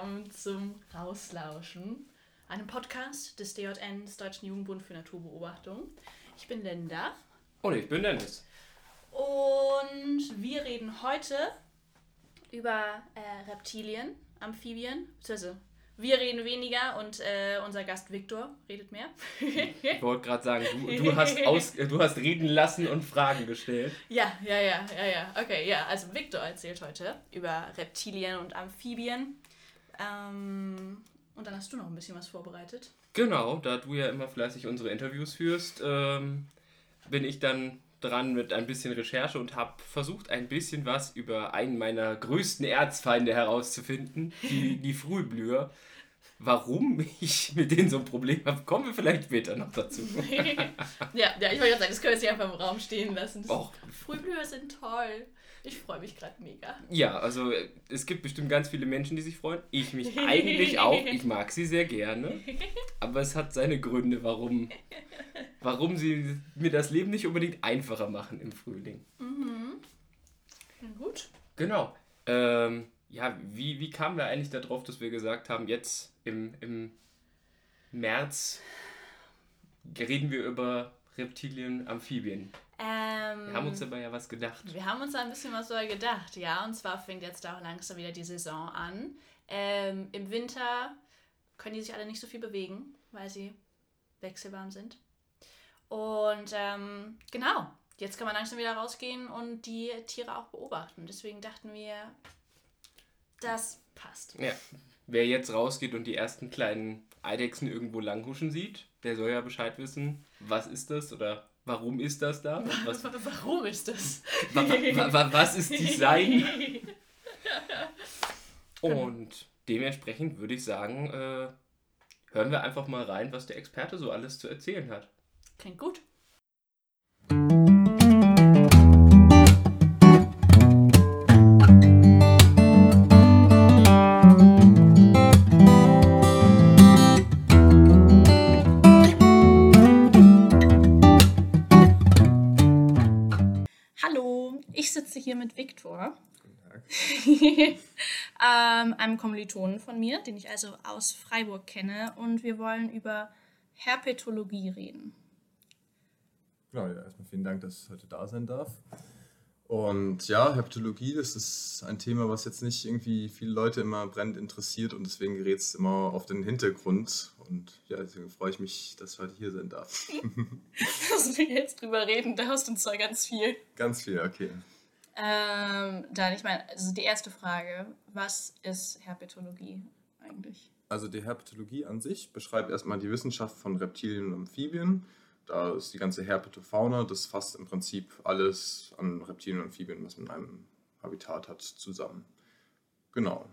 Willkommen zum Rauslauschen, einem Podcast des DJN, des Deutschen Jugendbund für Naturbeobachtung. Ich bin Linda. Und ich bin Dennis. Und wir reden heute über äh, Reptilien, Amphibien, beziehungsweise wir reden weniger und äh, unser Gast Viktor redet mehr. ich wollte gerade sagen, du, du, hast aus, du hast reden lassen und Fragen gestellt. Ja, ja, ja, ja, ja. Okay, ja. Also Viktor erzählt heute über Reptilien und Amphibien. Ähm, und dann hast du noch ein bisschen was vorbereitet. Genau, da du ja immer fleißig unsere Interviews führst, ähm, bin ich dann dran mit ein bisschen Recherche und habe versucht, ein bisschen was über einen meiner größten Erzfeinde herauszufinden, die, die Frühblüher. Warum ich mit denen so ein Problem habe, kommen wir vielleicht später noch dazu. ja, ja, ich wollte sagen, das können wir jetzt einfach im Raum stehen lassen. Och. Frühblüher sind toll. Ich freue mich gerade mega. Ja, also es gibt bestimmt ganz viele Menschen, die sich freuen. Ich mich eigentlich auch. Ich mag sie sehr gerne. Aber es hat seine Gründe, warum, warum sie mir das Leben nicht unbedingt einfacher machen im Frühling. Mhm. Na gut. Genau. Ähm, ja, wie, wie kamen wir eigentlich darauf, dass wir gesagt haben, jetzt im, im März reden wir über Reptilien, Amphibien? Ähm, wir haben uns dabei ja was gedacht. Wir haben uns da ein bisschen was dabei gedacht, ja. Und zwar fängt jetzt da auch langsam wieder die Saison an. Ähm, Im Winter können die sich alle nicht so viel bewegen, weil sie wechselwarm sind. Und ähm, genau, jetzt kann man langsam wieder rausgehen und die Tiere auch beobachten. Deswegen dachten wir, das passt. Ja. Wer jetzt rausgeht und die ersten kleinen Eidechsen irgendwo langhuschen sieht, der soll ja Bescheid wissen, was ist das oder warum ist das da? Was, warum ist das? was ist Design? Und dementsprechend würde ich sagen, äh, hören wir einfach mal rein, was der Experte so alles zu erzählen hat. Klingt gut. Mit Viktor. ähm, einem Kommilitonen von mir, den ich also aus Freiburg kenne. Und wir wollen über Herpetologie reden. Genau, ja, erstmal vielen Dank, dass ich heute da sein darf. Und ja, Herpetologie, das ist ein Thema, was jetzt nicht irgendwie viele Leute immer brennend interessiert und deswegen gerät es immer auf den Hintergrund. Und ja, deswegen freue ich mich, dass ich heute hier sein darf. dass wir jetzt drüber reden darfst und zwar ganz viel. Ganz viel, okay. Ähm, dann, ich meine, also die erste Frage, was ist Herpetologie eigentlich? Also die Herpetologie an sich beschreibt erstmal die Wissenschaft von Reptilien und Amphibien. Da ist die ganze Herpetofauna, das fasst im Prinzip alles an Reptilien und Amphibien, was man in einem Habitat hat, zusammen. Genau.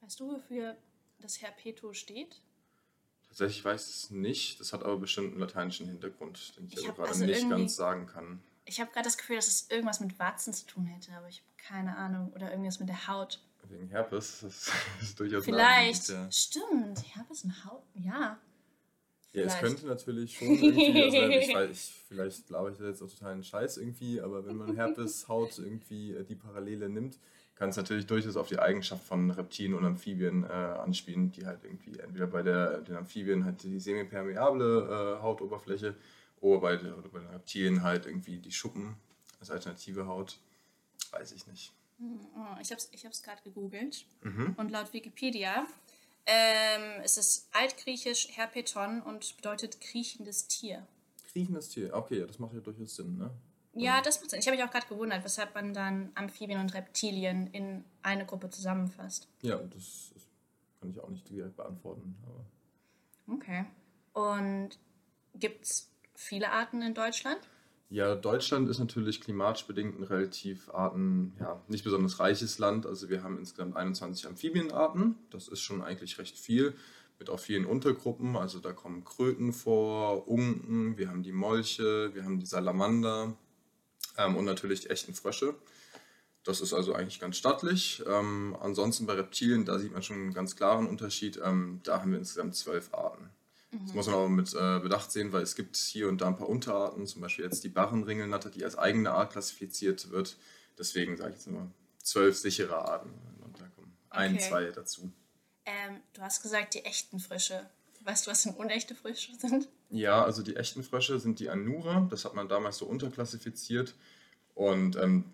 Weißt du, wofür das Herpeto steht? Tatsächlich weiß ich es nicht. Das hat aber bestimmt einen lateinischen Hintergrund, den ich, ich also gerade also nicht ganz sagen kann. Ich habe gerade das Gefühl, dass es irgendwas mit Warzen zu tun hätte, aber ich habe keine Ahnung. Oder irgendwas mit der Haut. Wegen Herpes, das ist durchaus Vielleicht, ja. stimmt, Herpes und Haut, ja. Ja, es könnte natürlich schon irgendwie, also ich weiß, ich, vielleicht glaube ich da jetzt auch total einen Scheiß irgendwie, aber wenn man Herpes, Haut irgendwie äh, die Parallele nimmt, kann es natürlich durchaus auf die Eigenschaft von Reptilien und Amphibien äh, anspielen, die halt irgendwie entweder bei der, den Amphibien halt die semipermeable äh, Hautoberfläche oder bei, oder bei den Reptilien halt irgendwie die Schuppen als alternative Haut. Weiß ich nicht. Hm, oh, ich habe es ich gerade gegoogelt. Mhm. Und laut Wikipedia ähm, ist es altgriechisch Herpeton und bedeutet kriechendes Tier. Kriechendes Tier, okay, das macht ja durchaus Sinn, ne? Ja, das macht Sinn. Ich habe mich auch gerade gewundert, weshalb man dann Amphibien und Reptilien in eine Gruppe zusammenfasst. Ja, das, kann ich auch nicht direkt beantworten. Aber. Okay. Und gibt es viele Arten in Deutschland? Ja, Deutschland ist natürlich klimatisch bedingt ein relativ arten, ja, nicht besonders reiches Land. Also wir haben insgesamt 21 Amphibienarten. Das ist schon eigentlich recht viel, mit auch vielen Untergruppen. Also da kommen Kröten vor, Unken, wir haben die Molche, wir haben die Salamander ähm, und natürlich die echten Frösche. Das ist also eigentlich ganz stattlich. Ähm, ansonsten bei Reptilien, da sieht man schon einen ganz klaren Unterschied. Ähm, da haben wir insgesamt zwölf Arten. Das muss man aber mit äh, Bedacht sehen, weil es gibt hier und da ein paar Unterarten, zum Beispiel jetzt die Barrenringelnatter, die als eigene Art klassifiziert wird. Deswegen sage ich jetzt immer zwölf sichere Arten. ein, Okay. zwei dazu. Ähm, du hast gesagt, die echten Frösche. Weißt du, was denn unechte Frösche sind? Ja, also die echten Frösche sind die Anura. Das hat man damals so unterklassifiziert. Und ähm,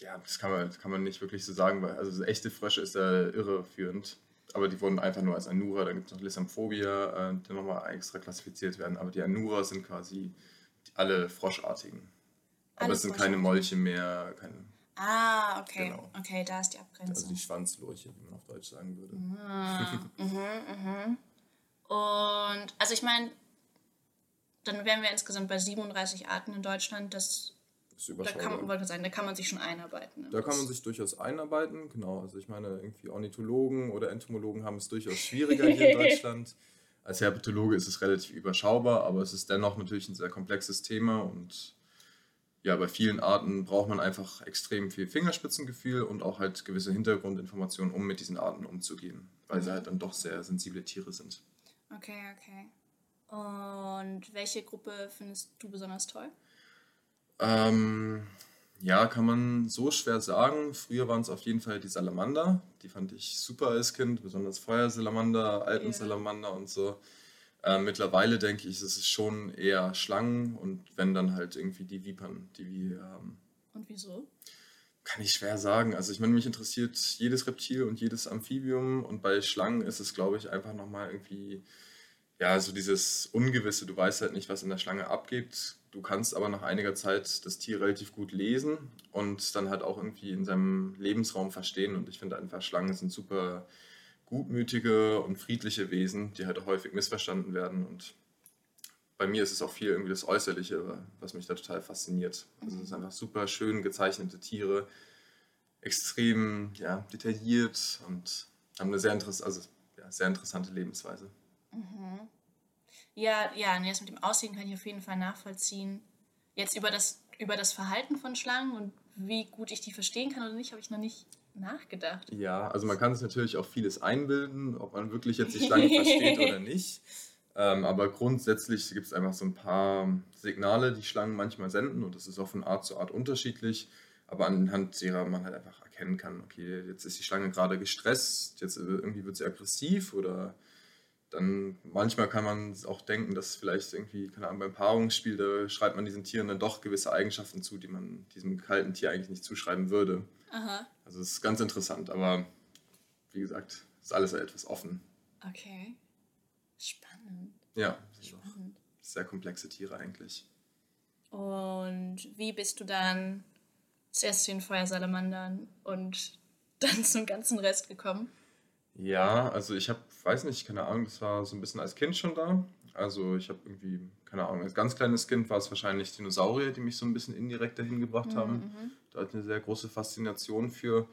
ja, das kann man, kann man nicht wirklich so sagen, weil also echte Frösche ist ja irreführend. Aber die wurden einfach nur als Anura. Dann gibt es noch Lysamphobia, äh, die nochmal extra klassifiziert werden. Aber die Anura sind quasi alle Froschartigen. Aber Alle es sind keine. Molche mehr, keine, Ah, okay. Genau. Okay, da ist die also Abgrenzung. die Schwanzlurche, wie man auf Deutsch sagen würde. Ah, mhm, mhm. Und also ich meine, dann wären wir insgesamt bei 37 Arten in Deutschland. Das, Ist da überschaubar. kann man, sagen, da kann man sich schon einarbeiten. ne? Da kann man sich durchaus einarbeiten, genau. Also ich meine, irgendwie Ornithologen oder Entomologen haben es durchaus schwieriger hier in Deutschland. Als Herpetologe ist es relativ überschaubar, aber es ist dennoch natürlich ein sehr komplexes Thema und ja, bei vielen Arten braucht man einfach extrem viel Fingerspitzengefühl und auch halt gewisse Hintergrundinformationen, um mit diesen Arten umzugehen, weil sie halt dann doch sehr sensible Tiere sind. Okay, okay. Und welche Gruppe findest du besonders toll? Ähm, ja, kann man so schwer sagen. Früher waren es auf jeden Fall die Salamander. Die fand ich super als Kind, besonders Feuersalamander, Alpensalamander und so. Ähm, mittlerweile denke ich, es ist schon eher Schlangen und wenn dann halt irgendwie die Vipern, die wir hier haben. Und wieso? Kann ich schwer sagen. Also ich meine, mich interessiert jedes Reptil und jedes Amphibium und bei Schlangen ist es, glaube ich, einfach nochmal irgendwie, ja, so dieses Ungewisse. Du weißt halt nicht, was in der Schlange abgeht. Du kannst aber nach einiger Zeit das Tier relativ gut lesen und dann halt auch irgendwie in seinem Lebensraum verstehen. Und ich finde einfach, Schlangen sind super gutmütige und friedliche Wesen, die halt häufig missverstanden werden. Und bei mir ist es auch viel irgendwie das Äußerliche, was mich da total fasziniert. Also es sind einfach super schön gezeichnete Tiere, extrem ja, detailliert und haben eine sehr, interess also, ja, sehr interessante Lebensweise. Ja, ja, nee, das mit dem Aussehen kann ich auf jeden Fall nachvollziehen. Jetzt über das, über das Verhalten von Schlangen und wie gut ich die verstehen kann oder nicht, habe ich noch nicht nachgedacht. Ja, also man kann sich natürlich auch vieles einbilden, ob man wirklich jetzt die Schlange versteht oder nicht. Ähm, aber grundsätzlich gibt es einfach so ein paar Signale, die Schlangen manchmal senden und das ist auch von Art zu Art unterschiedlich. Aber anhand derer man halt einfach erkennen kann, okay, jetzt ist die Schlange gerade gestresst, jetzt äh, irgendwie wird sie aggressiv oder dann manchmal kann man auch denken, dass vielleicht irgendwie, keine Ahnung, beim Paarungsspiel, da schreibt man diesen Tieren dann doch gewisse Eigenschaften zu, die man diesem kalten Tier eigentlich nicht zuschreiben würde. Aha, Also es ist ganz interessant, aber wie gesagt, ist alles etwas offen. okay. Spannend, Ja, spannend. sehr komplexe Tiere eigentlich. Und wie bist du dann zuerst zu den Feuersalamandern und dann zum ganzen Rest gekommen? Ja, also ich habe, weiß nicht, keine Ahnung, das war so ein bisschen als Kind schon da. Also ich habe irgendwie, keine Ahnung, als ganz kleines Kind war es wahrscheinlich Dinosaurier, die mich so ein bisschen indirekt dahin gebracht haben. Mhm. Da hatte ich eine sehr große Faszination für.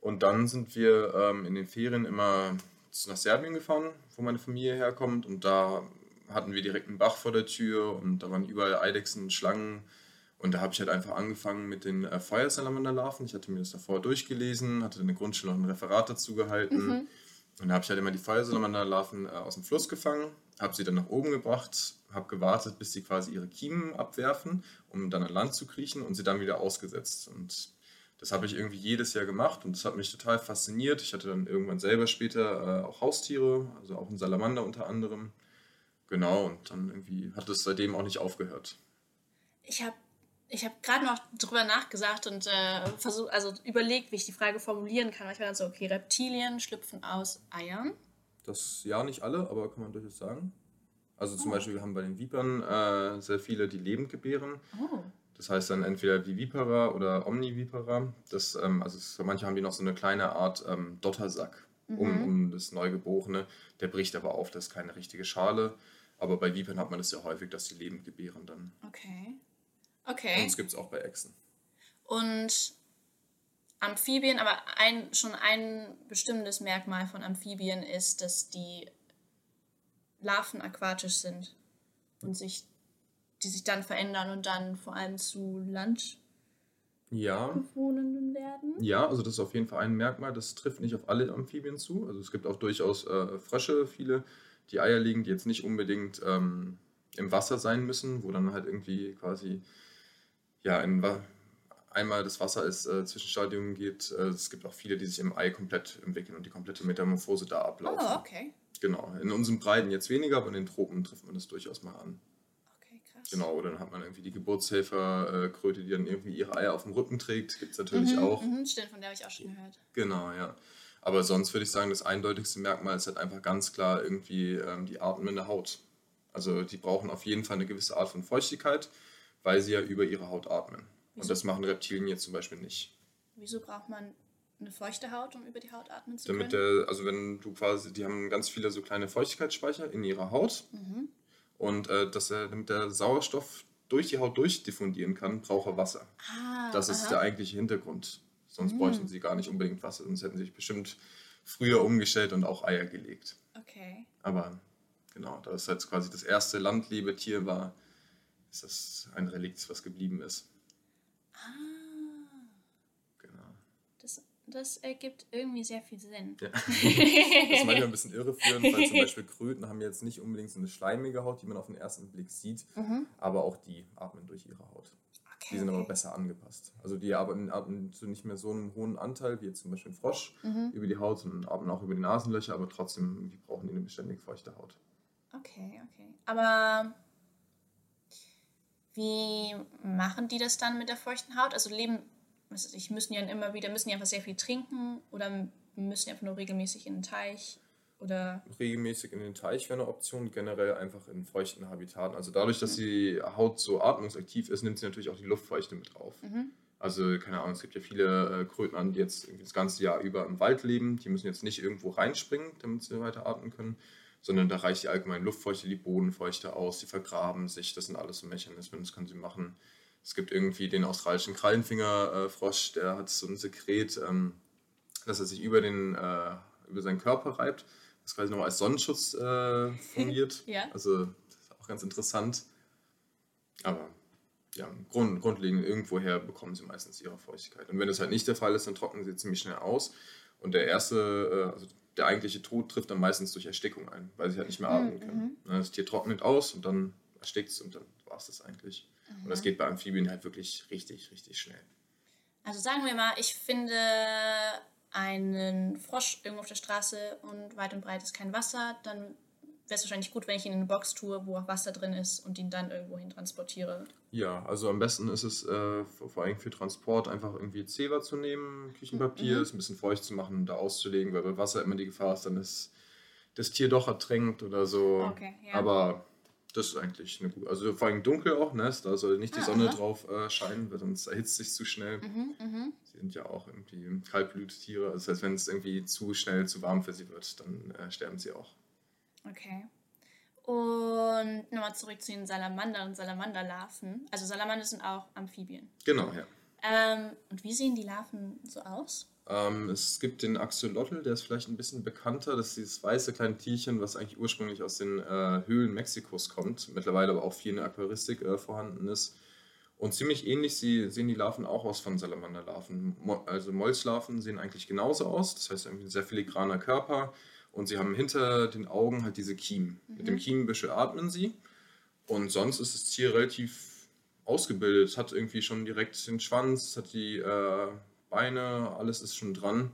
Und dann sind wir ähm, in den Ferien immer nach Serbien gefahren, wo meine Familie herkommt. Und da hatten wir direkt einen Bach vor der Tür und da waren überall Eidechsen, Schlangen. Und da habe ich halt einfach angefangen mit den äh, Feuersalamanderlarven. Ich hatte mir das davor durchgelesen, hatte in der Grundschule noch ein Referat dazu gehalten. Mhm. Und da habe ich halt immer die Feuersalamanderlarven äh, aus dem Fluss gefangen, habe sie dann nach oben gebracht, habe gewartet, bis sie quasi ihre Kiemen abwerfen, um dann an Land zu kriechen und sie dann wieder ausgesetzt. Und das habe ich irgendwie jedes Jahr gemacht und das hat mich total fasziniert. Ich hatte dann irgendwann selber später äh, auch Haustiere, also auch einen Salamander unter anderem. Genau, und dann irgendwie hat es seitdem auch nicht aufgehört. Ich habe ich hab gerade noch drüber nachgesagt und äh, versucht, also überlegt, wie ich die Frage formulieren kann. Ich war dann so, okay, Reptilien schlüpfen aus Eiern. Das ja nicht alle, aber kann man durchaus sagen. Also zum Oh. Beispiel, wir haben bei den Vipern äh, sehr viele, die lebend gebären. Oh. Das heißt dann entweder Vivipara oder Omnivipara. Das, ähm, also es, manche haben die noch so eine kleine Art ähm, Dottersack um, Mhm. um das Neugeborene. Der bricht aber auf, das ist keine richtige Schale. Aber bei Vipern hat man das ja häufig, dass sie lebend gebären dann. Okay. Und Okay. das gibt es auch bei Echsen. Und Amphibien, aber ein, schon ein bestimmtes Merkmal von Amphibien ist, dass die Larven aquatisch sind und sich, die sich dann verändern und dann vor allem zu Ja, Landbewohnenden werden. Ja, also das ist auf jeden Fall ein Merkmal. Das trifft nicht auf alle Amphibien zu. Also es gibt auch durchaus äh, Frösche, viele, die Eier legen, die jetzt nicht unbedingt ähm, im Wasser sein müssen, wo dann halt irgendwie quasi ja ein einmal das Wasser als äh, Zwischenstadium geht, äh, es gibt auch viele, die sich im Ei komplett entwickeln und die komplette Metamorphose da ablaufen. Oh, okay. Genau. In unseren Breiten jetzt weniger, aber in den Tropen trifft man das durchaus mal an. Okay, krass. Genau, oder dann hat man irgendwie die Geburtshelferkröte, die dann irgendwie ihre Eier auf dem Rücken trägt. Gibt es natürlich mhm, auch. Mhm, stimmt, von der habe ich auch schon gehört. Genau, ja. Aber sonst würde ich sagen, das eindeutigste Merkmal ist halt einfach ganz klar irgendwie ähm, die atmende Haut. Also die brauchen auf jeden Fall eine gewisse Art von Feuchtigkeit, weil sie ja über ihre Haut atmen. Wieso? Und das machen Reptilien jetzt zum Beispiel nicht. Wieso braucht man eine feuchte Haut, um über die Haut atmen zu Damit können? der, also wenn du quasi, die haben ganz viele so kleine Feuchtigkeitsspeicher in ihrer Haut mhm. und äh, dass er, damit der Sauerstoff durch die Haut durchdiffundieren kann, braucht er Wasser. Ah, Das ist aha. der eigentliche Hintergrund. Sonst Mhm. bräuchten sie gar nicht unbedingt Wasser, sonst hätten sie sich bestimmt früher umgestellt und auch Eier gelegt. Okay. Aber genau, da es halt quasi das erste Landlebetier war, ist das ein Relikt, was geblieben ist. Ah, Genau. das, das ergibt irgendwie sehr viel Sinn. Ja. Das ist manchmal ein bisschen irreführend, weil zum Beispiel Kröten haben jetzt nicht unbedingt so eine schleimige Haut, die man auf den ersten Blick sieht, Mhm. aber auch die atmen durch ihre Haut. Okay, Die sind aber besser angepasst. Also die atmen, atmen so nicht mehr so einen hohen Anteil wie jetzt zum Beispiel ein Frosch Mhm. über die Haut, sondern atmen auch über die Nasenlöcher, aber trotzdem die brauchen die eine beständig feuchte Haut. Okay, okay. Aber wie machen die das dann mit der feuchten Haut? Also leben, ich, müssen dann immer wieder, müssen die einfach sehr viel trinken oder müssen die einfach nur regelmäßig in den Teich? Oder regelmäßig in den Teich wäre eine Option, generell einfach in feuchten Habitaten. Also dadurch, dass die Haut so atmungsaktiv ist, nimmt sie natürlich auch die Luftfeuchte mit auf. Mhm. Also keine Ahnung, es gibt ja viele äh, Kröten, die jetzt das ganze Jahr über im Wald leben. Die müssen jetzt nicht irgendwo reinspringen, damit sie weiter atmen können, sondern da reicht die allgemeine Luftfeuchte, die Bodenfeuchte aus, die vergraben sich. Das sind alles so Mechanismen, das können sie machen. Es gibt irgendwie den australischen Krallenfingerfrosch, der hat so ein Sekret, ähm, dass er sich über, den, äh, über seinen Körper reibt, das quasi nochmal als Sonnenschutz äh, fungiert. Ja. Also das ist auch ganz interessant. Aber ja, Grund, grundlegend irgendwoher bekommen sie meistens ihre Feuchtigkeit. Und wenn das halt nicht der Fall ist, dann trocknen sie ziemlich schnell aus. Und der erste, äh, also der eigentliche Tod trifft dann meistens durch Erstickung ein, weil sie halt nicht mehr atmen können. Ne, Das Tier trocknet aus und dann erstickt es und dann war es das eigentlich. Und das geht bei Amphibien halt wirklich richtig, richtig schnell. Also sagen wir mal, ich finde einen Frosch irgendwo auf der Straße und weit und breit ist kein Wasser, dann wäre es wahrscheinlich gut, wenn ich ihn in eine Box tue, wo auch Wasser drin ist und ihn dann irgendwo hin transportiere. Ja, also am besten ist es äh, vor allem für Transport einfach irgendwie Zewa zu nehmen, Küchenpapier, Mhm. es ein bisschen feucht zu machen und da auszulegen, weil bei Wasser immer die Gefahr ist, dann ist das Tier doch ertränkt oder so. Okay, ja. Aber das ist eigentlich eine gute, also vor allem dunkel auch, ne? Da soll nicht die Ah, Sonne aha. drauf äh, scheinen, weil sonst erhitzt sich zu schnell. Mhm, mhm. Sie sind ja auch irgendwie Kaltbluttiere, das heißt, wenn es irgendwie zu schnell zu warm für sie wird, dann äh, sterben sie auch. Okay. Und nochmal zurück zu den Salamandern und Salamanderlarven. Also Salamander sind auch Amphibien. Genau, ja. Ähm, und wie sehen die Larven so aus? Ähm, es gibt den Axolotl, der ist vielleicht ein bisschen bekannter. Das ist dieses weiße kleine Tierchen, was eigentlich ursprünglich aus den äh, Höhlen Mexikos kommt, mittlerweile aber auch viel in der Aquaristik äh, vorhanden ist. Und ziemlich ähnlich sie, sehen die Larven auch aus von Salamanderlarven. Mo also Molchlarven sehen eigentlich genauso aus. Das heißt, irgendwie ein sehr filigraner Körper. Und sie haben hinter den Augen halt diese Kiemen. Mit dem Kiemenbüschel atmen sie. Und sonst ist das Tier relativ ausgebildet. Es hat irgendwie schon direkt den Schwanz, hat die äh, Beine, alles ist schon dran.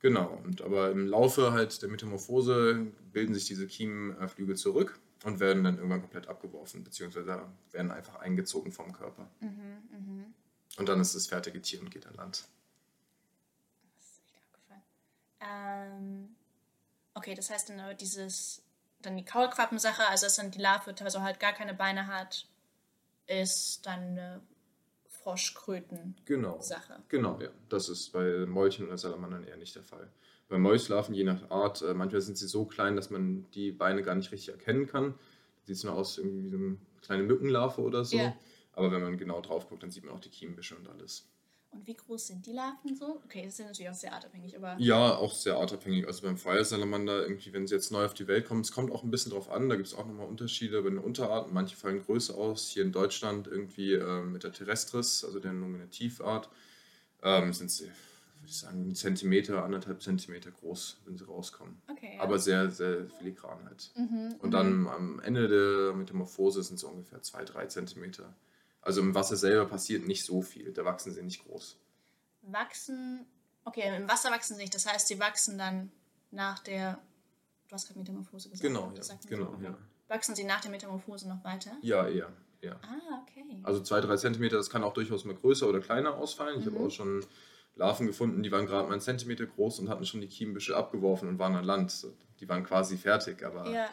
Genau, und aber im Laufe halt der Metamorphose bilden sich diese Kiemenflügel zurück und werden dann irgendwann komplett abgeworfen, beziehungsweise werden einfach eingezogen vom Körper. Mhm, mhm. Und dann ist das fertige Tier und geht an Land. Das ist echt abgefallen. Ähm, okay, das heißt dann aber dieses, dann die Kaulquappensache, also dass dann die Larve teilweise halt gar keine Beine hat, ist dann eine Froschkröten-Sache. Genau. Genau, ja. Das ist bei Molchen oder Salamandern eher nicht der Fall. Bei Molchlarven, je nach Art, äh, manchmal sind sie so klein, dass man die Beine gar nicht richtig erkennen kann. Sieht nur aus irgendwie wie so eine kleine Mückenlarve oder so. Ja. Aber wenn man genau drauf guckt, dann sieht man auch die Kiemenbüsche und alles. Und wie groß sind die Larven so? Okay, das sind natürlich auch sehr artabhängig, aber. Ja, auch sehr artabhängig. Also beim Feuersalamander, irgendwie, wenn sie jetzt neu auf die Welt kommen, es kommt auch ein bisschen drauf an, da gibt es auch nochmal Unterschiede bei den Unterarten. Manche fallen größer aus. Hier in Deutschland irgendwie äh, mit der Terrestris, also der Nominativart, ähm, sind sie, würde ich sagen, einen Zentimeter, anderthalb Zentimeter groß, wenn sie rauskommen. Okay. Ja. Aber sehr, sehr filigran halt. Mhm, Und dann am Ende der Metamorphose sind sie ungefähr zwei, drei Zentimeter. Also im Wasser selber passiert nicht so viel, da wachsen sie nicht groß. Wachsen, okay, im Wasser wachsen sie nicht, das heißt, sie wachsen dann nach der, du hast gerade Metamorphose gesagt. Genau, ja, genau, so. ja. Wachsen sie nach der Metamorphose noch weiter? Ja, eher, ja. Ah, okay. Also zwei, drei Zentimeter, das kann auch durchaus mal größer oder kleiner ausfallen. Ich habe Mhm. auch schon Larven gefunden, die waren gerade mal einen Zentimeter groß und hatten schon die Kiemenbüschel abgeworfen und waren an Land. Die waren quasi fertig, aber ja.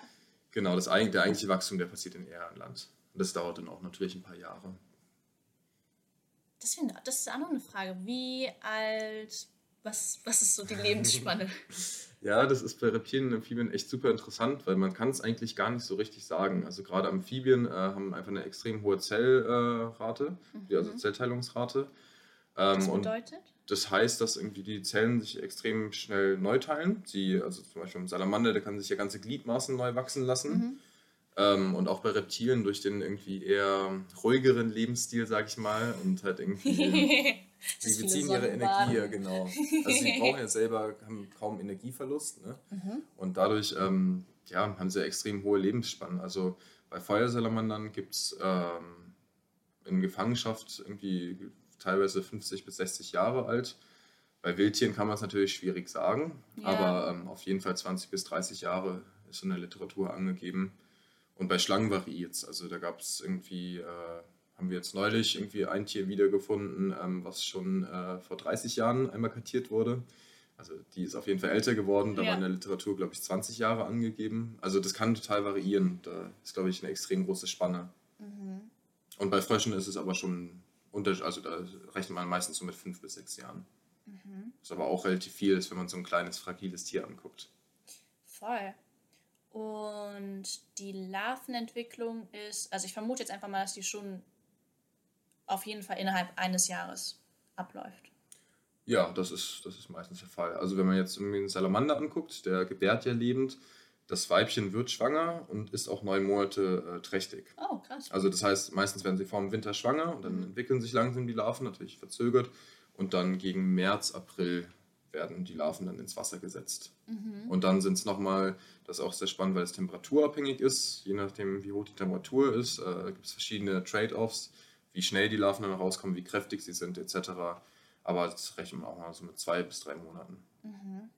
genau, das, der eigentliche Wachstum, der passiert dann eher an Land. Und das dauert dann auch natürlich ein paar Jahre. Das, das ist auch noch eine Frage. Wie alt, was, was ist so die Lebensspanne? Ja, das ist bei Reptilien und Amphibien echt super interessant, weil man kann es eigentlich gar nicht so richtig sagen. Also gerade Amphibien äh, haben einfach eine extrem hohe Zellrate, äh, also Mhm. Zellteilungsrate. Was Ähm, und bedeutet? das heißt, dass irgendwie die Zellen sich extrem schnell neu teilen. Sie, also zum Beispiel ein Salamander, der kann sich ja ganze Gliedmaßen neu wachsen lassen. Mhm. Ähm, und auch bei Reptilien durch den irgendwie eher ruhigeren Lebensstil, sag ich mal, und halt irgendwie Sie beziehen ihre. Energie, ja, genau. Also sie brauchen ja selber, haben kaum Energieverlust. Ne? Mhm. Und dadurch ähm, ja, haben sie extrem hohe Lebensspannen. Also bei Feuersalamandern gibt es ähm, in Gefangenschaft irgendwie teilweise 50 bis 60 Jahre alt. Bei Wildtieren kann man es natürlich schwierig sagen, Ja. aber ähm, auf jeden Fall 20 bis 30 Jahre ist in der Literatur angegeben. Und bei Schlangen variiert es. Also da gab es irgendwie, äh, haben wir jetzt neulich irgendwie ein Tier wiedergefunden, ähm, was schon äh, vor 30 Jahren einmal kartiert wurde. Also die ist auf jeden Fall älter geworden. Da Ja. war in der Literatur, glaube ich, 20 Jahre angegeben. Also das kann total variieren. Da ist, glaube ich, eine extrem große Spanne. Mhm. Und bei Fröschen ist es aber schon unter, also da rechnet man meistens so mit fünf bis sechs Jahren. Mhm. Was aber auch relativ viel ist, wenn man so ein kleines, fragiles Tier anguckt. Voll. Und die Larvenentwicklung ist, also ich vermute jetzt einfach mal, dass die schon auf jeden Fall innerhalb eines Jahres abläuft. Ja, das ist, das ist meistens der Fall. Also wenn man jetzt einen Salamander anguckt, der gebärt ja lebend, das Weibchen wird schwanger und ist auch neun Monate äh, trächtig. Oh, krass. Also das heißt, meistens werden sie vor dem Winter schwanger und dann Mhm. entwickeln sich langsam die Larven, natürlich verzögert. Und dann gegen März, April werden die Larven dann ins Wasser gesetzt. Mhm. Und dann sind es nochmal, das ist auch sehr spannend, weil es temperaturabhängig ist. Je nachdem, wie hoch die Temperatur ist, äh, gibt es verschiedene Trade-offs, wie schnell die Larven dann rauskommen, wie kräftig sie sind, etc. Aber das rechnen wir auch mal so mit zwei bis drei Monaten. Mhm.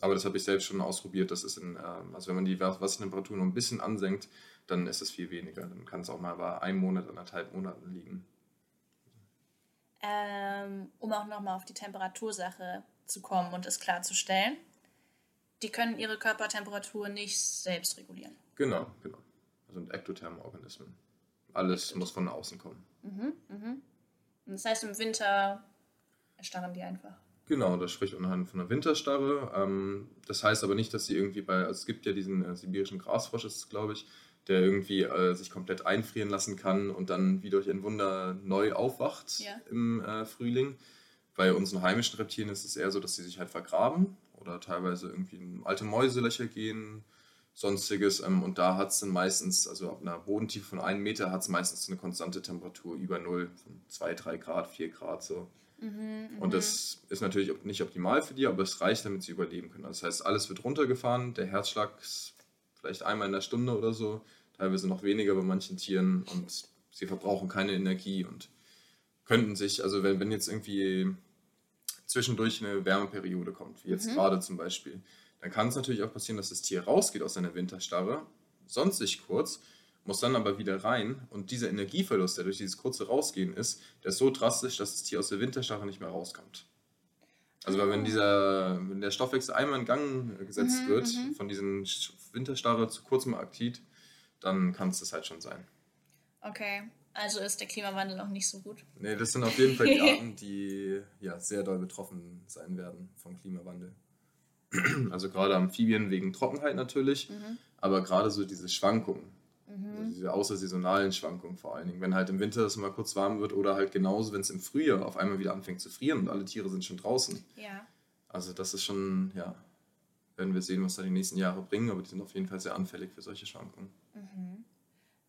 Aber das habe ich selbst schon ausprobiert. Das ist in, ähm, also wenn man die Wassertemperatur noch ein bisschen ansenkt, dann ist es viel weniger. Dann kann es auch mal bei einem Monat, anderthalb Monaten liegen. Ähm, um auch nochmal auf die Temperatursache zu kommen und es klarzustellen. Die können ihre Körpertemperatur nicht selbst regulieren. Genau, genau. Also sind ektotherme Organismen. Alles muss von außen kommen. Mhm. Mhm. Das heißt, im Winter erstarren die einfach. Genau, das spricht unheimlich von einer Winterstarre. Ähm, das heißt aber nicht, dass sie irgendwie bei, also es gibt ja diesen äh, sibirischen Grasfrosch, ist glaube ich, der irgendwie äh, sich komplett einfrieren lassen kann und dann wie durch ein Wunder neu aufwacht Ja. im äh, Frühling. Bei unseren heimischen Reptilien ist es eher so, dass sie sich halt vergraben oder teilweise irgendwie in alte Mäuselöcher gehen, sonstiges. Ähm, und da hat es dann meistens, also ab einer Bodentiefe von einem Meter, hat es meistens eine konstante Temperatur über Null, von 2, 3 Grad, 4 Grad so. Mhm, Und das ist natürlich nicht optimal für die, aber es reicht, damit sie überleben können. Also das heißt, alles wird runtergefahren, der Herzschlag ist vielleicht einmal in der Stunde oder so, teilweise noch weniger bei manchen Tieren und sie verbrauchen keine Energie und könnten sich, also wenn, wenn jetzt irgendwie zwischendurch eine Wärmeperiode kommt, wie jetzt Mhm. gerade zum Beispiel, dann kann es natürlich auch passieren, dass das Tier rausgeht aus seiner Winterstarre, sonst sich kurz, muss dann aber wieder rein und dieser Energieverlust, der durch dieses kurze Rausgehen ist, der ist so drastisch, dass das Tier aus der Winterstarre nicht mehr rauskommt. Also weil wenn Ah. dieser, wenn der Stoffwechsel einmal in Gang gesetzt Mhm, wird, mhm. von diesen Sch- Winterstarre zu kurzem Aktit, dann kann es das halt schon sein. Okay, also ist der Klimawandel auch nicht so gut. Nee, das sind auf jeden Fall die Arten, die ja, sehr doll betroffen sein werden vom Klimawandel. Also gerade Amphibien wegen Trockenheit natürlich, Mhm. aber gerade so diese Schwankungen, also Mhm. diese außersaisonalen Schwankungen vor allen Dingen, wenn halt im Winter es mal kurz warm wird oder halt genauso, wenn es im Frühjahr auf einmal wieder anfängt zu frieren und alle Tiere sind schon draußen. Ja. Also das ist schon, ja, werden wir sehen, was da die nächsten Jahre bringen, aber die sind auf jeden Fall sehr anfällig für solche Schwankungen. Mhm.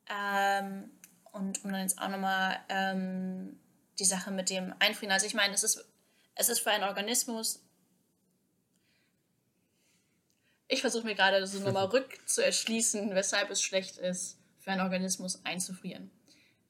Ähm, und um dann jetzt auch nochmal ähm, die Sache mit dem Einfrieren. Also ich meine, es ist, es ist für einen Organismus. Ich versuche mir gerade so nochmal rück zu erschließen, weshalb es schlecht ist, für einen Organismus einzufrieren.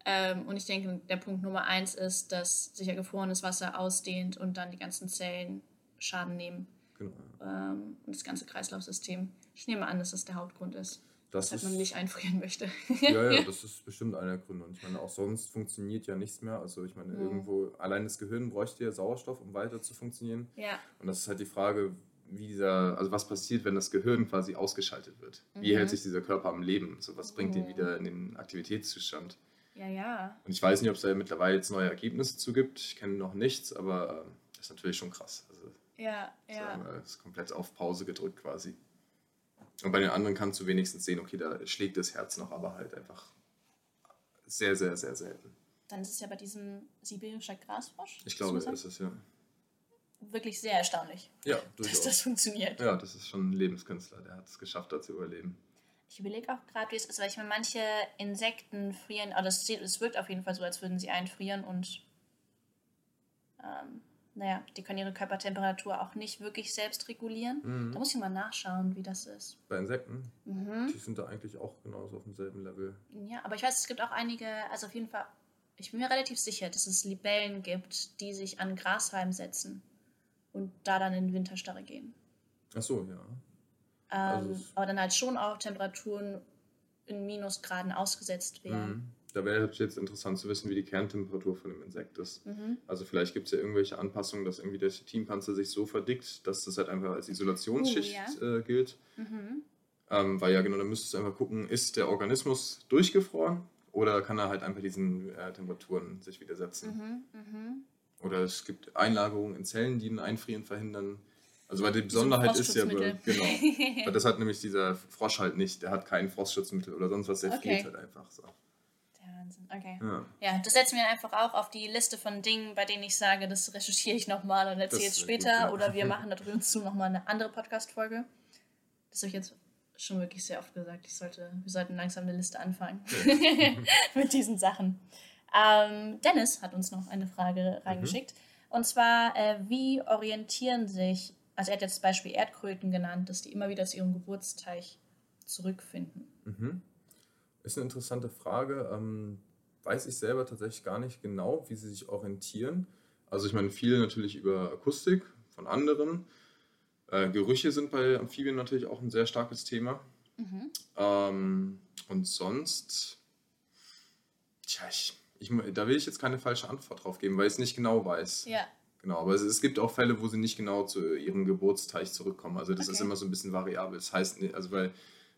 Ähm, und ich denke, der Punkt Nummer eins ist, dass sich ja gefrorenes Wasser ausdehnt und dann die ganzen Zellen Schaden nehmen. Genau. Ähm, und das ganze Kreislaufsystem. Ich nehme an, dass das der Hauptgrund ist. Das weshalb ist, man nicht einfrieren möchte. ja, ja, das ist bestimmt einer der Gründe. Und ich meine, auch sonst funktioniert ja nichts mehr. Also ich meine, Mhm. irgendwo, allein das Gehirn bräuchte ja Sauerstoff, um weiter zu funktionieren. ja. Und das ist halt die Frage, wie dieser, also was passiert, wenn das Gehirn quasi ausgeschaltet wird? Wie Mhm. hält sich dieser Körper am Leben? So, was bringt ihn Mhm. wieder in den Aktivitätszustand? Ja, ja. Und ich weiß nicht, ob es da mittlerweile jetzt neue Ergebnisse zu gibt. Ich kenne noch nichts, aber das ist natürlich schon krass. Also Ja, ja. ja. ist komplett auf Pause gedrückt quasi. Und bei den anderen kannst du wenigstens sehen, okay, da schlägt das Herz noch, aber halt einfach sehr, sehr, sehr selten. Dann ist es ja bei diesem sibirischer Grasfrosch. Ich glaube, ist ja. wirklich sehr erstaunlich, Ja, dass durchaus. das funktioniert. Ja, das ist schon ein Lebenskünstler, der hat es geschafft, da zu überleben. Ich überlege auch gerade, wie es ist, weil ich meine, manche Insekten frieren, aber es, sieht- es wirkt auf jeden Fall so, als würden sie einfrieren und ähm, naja, die können ihre Körpertemperatur auch nicht wirklich selbst regulieren. Mhm. Da muss ich mal nachschauen, wie das ist. Bei Insekten, Mhm. die sind da eigentlich auch genauso auf demselben Level. Ja, aber ich weiß, es gibt auch einige, also auf jeden Fall, ich bin mir relativ sicher, dass es Libellen gibt, die sich an Grashalm setzen und da dann in Winterstarre gehen. Ach so, ja. Ähm, Also aber dann halt schon auch Temperaturen in Minusgraden ausgesetzt werden. Mhm. Da wäre jetzt interessant zu wissen, wie die Kerntemperatur von dem Insekt ist. Mhm. Also vielleicht gibt es ja irgendwelche Anpassungen, dass irgendwie der Chitinpanzer sich so verdickt, dass das halt einfach als Isolationsschicht Oh, äh, gilt. Mhm. Ähm, weil ja genau, dann müsstest du einfach gucken, ist der Organismus durchgefroren oder kann er halt einfach diesen äh, Temperaturen sich widersetzen. Mhm. Mhm. Oder es gibt Einlagerungen in Zellen, die ein Einfrieren verhindern. Also weil die Besonderheit ist ja, genau, weil das hat nämlich dieser Frosch halt nicht. Der hat kein Frostschutzmittel oder sonst was, der Okay. friert halt einfach so. Wahnsinn. Okay. Ja. Ja, das setzen wir einfach auch auf die Liste von Dingen, bei denen ich sage, das recherchiere ich nochmal und erzähle es später. gut, ja. Oder wir machen dazu nochmal eine andere Podcast-Folge. Das habe ich jetzt schon wirklich sehr oft gesagt. Ich sollte, wir sollten langsam eine Liste anfangen mit diesen Sachen. Ähm, Dennis hat uns noch eine Frage reingeschickt. Und zwar, äh, wie orientieren sich, also er hat jetzt das Beispiel Erdkröten genannt, dass die immer wieder zu ihrem Geburtsteich zurückfinden. Mhm. Ist eine interessante Frage. Ähm, weiß ich selber tatsächlich gar nicht genau, wie sie sich orientieren. Also ich meine, viel natürlich über Akustik von anderen. Äh, Gerüche sind bei Amphibien natürlich auch ein sehr starkes Thema. Mhm. Ähm, und sonst, tja, ich, ich, da will ich jetzt keine falsche Antwort drauf geben, weil ich es nicht genau weiß. Ja, Genau, aber es, es gibt auch Fälle, wo sie nicht genau zu ihrem Geburtsteich zurückkommen. Also das ist Okay. immer so ein bisschen variabel. Das heißt, nicht- also weil,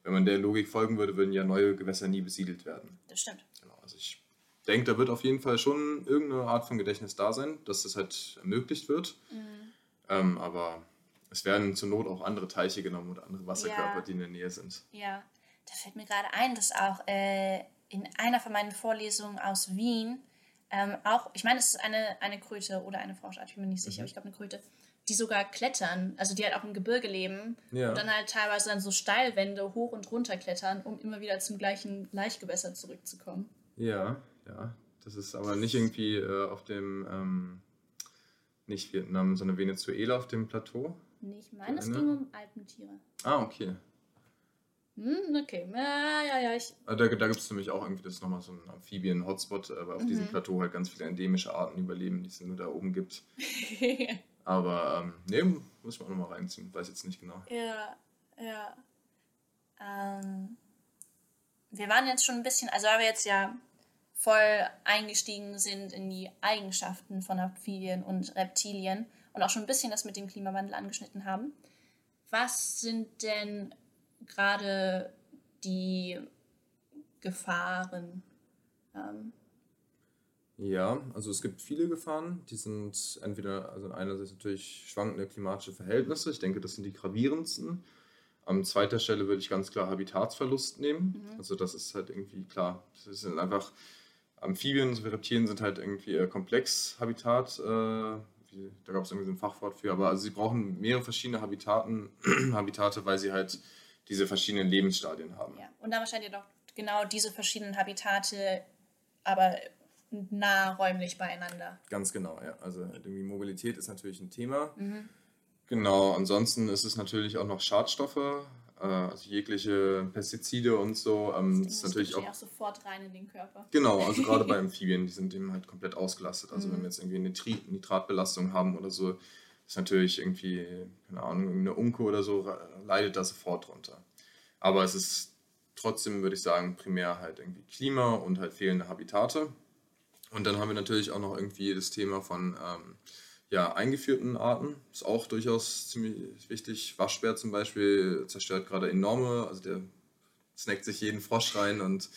wenn man der Logik folgen würde, würden ja neue Gewässer nie besiedelt werden. das stimmt. Genau, also ich denke, da wird auf jeden Fall schon irgendeine Art von Gedächtnis da sein, dass das halt ermöglicht wird. Mhm. Ähm, aber es werden zur Not auch andere Teiche genommen oder andere Wasserkörper, Ja. die in der Nähe sind. Ja, da fällt mir gerade ein, dass auch äh, in einer von meinen Vorlesungen aus Wien ähm, auch, ich meine, es ist eine, eine Kröte oder eine Froschart, ich bin mir nicht sicher, Mhm. aber ich glaube eine Kröte, die sogar klettern, also die halt auch im Gebirge leben Ja. und dann halt teilweise dann so Steilwände hoch und runter klettern, um immer wieder zum gleichen Laichgewässer zurückzukommen. Ja, ja. Das ist aber nicht irgendwie äh, auf dem, ähm, nicht Vietnam, sondern Venezuela auf dem Plateau. Nee, ich meine, es ging um Alpentiere. Ah, okay. Hm, okay, ja, ja, ja, ich. Ah, Da, da gibt es nämlich auch irgendwie, das nochmal so ein Amphibien-Hotspot, aber auf diesem Mhm. Plateau halt ganz viele endemische Arten überleben, die es nur da oben gibt. Aber ähm, nee, muss man auch nochmal reinziehen, weiß jetzt nicht genau. Ja, ja. Ähm, wir waren jetzt schon ein bisschen, also weil wir jetzt ja voll eingestiegen sind in die Eigenschaften von Amphibien und Reptilien und auch schon ein bisschen das mit dem Klimawandel angeschnitten haben. Was sind denn gerade die Gefahren? Ähm, Ja, also es gibt viele Gefahren, die sind entweder, also einerseits natürlich schwankende klimatische Verhältnisse, ich denke, das sind die gravierendsten. An zweiter Stelle würde ich ganz klar Habitatsverlust nehmen. Mhm. Also das ist halt irgendwie klar, das sind einfach Amphibien, so wie Reptilien sind halt irgendwie äh, Komplexhabitat. Äh, wie, da gab es irgendwie so ein Fachwort für, aber also sie brauchen mehrere verschiedene Habitaten, Habitate, weil sie halt diese verschiedenen Lebensstadien haben. ja. Und dann wahrscheinlich doch genau diese verschiedenen Habitate, aber nah räumlich beieinander. Ganz genau, ja. Also irgendwie Mobilität ist natürlich ein Thema. Mhm. Genau, ansonsten ist es natürlich auch noch Schadstoffe. also jegliche Pestizide und so. Ähm, das, ist natürlich auch, auch sofort rein in den Körper. Genau, also gerade bei Amphibien, die sind eben halt komplett ausgelastet. Also Mhm. wenn wir jetzt irgendwie eine Nitri- Nitratbelastung haben oder so, ist natürlich irgendwie, keine Ahnung, eine Unke oder so, leidet da sofort drunter. Aber es ist trotzdem, würde ich sagen, primär halt irgendwie Klima und halt fehlende Habitate. Und dann haben wir natürlich auch noch irgendwie das Thema von ähm, ja, eingeführten Arten. Ist auch durchaus ziemlich wichtig. Waschbär zum Beispiel zerstört gerade enorme, also der snackt sich jeden Frosch rein und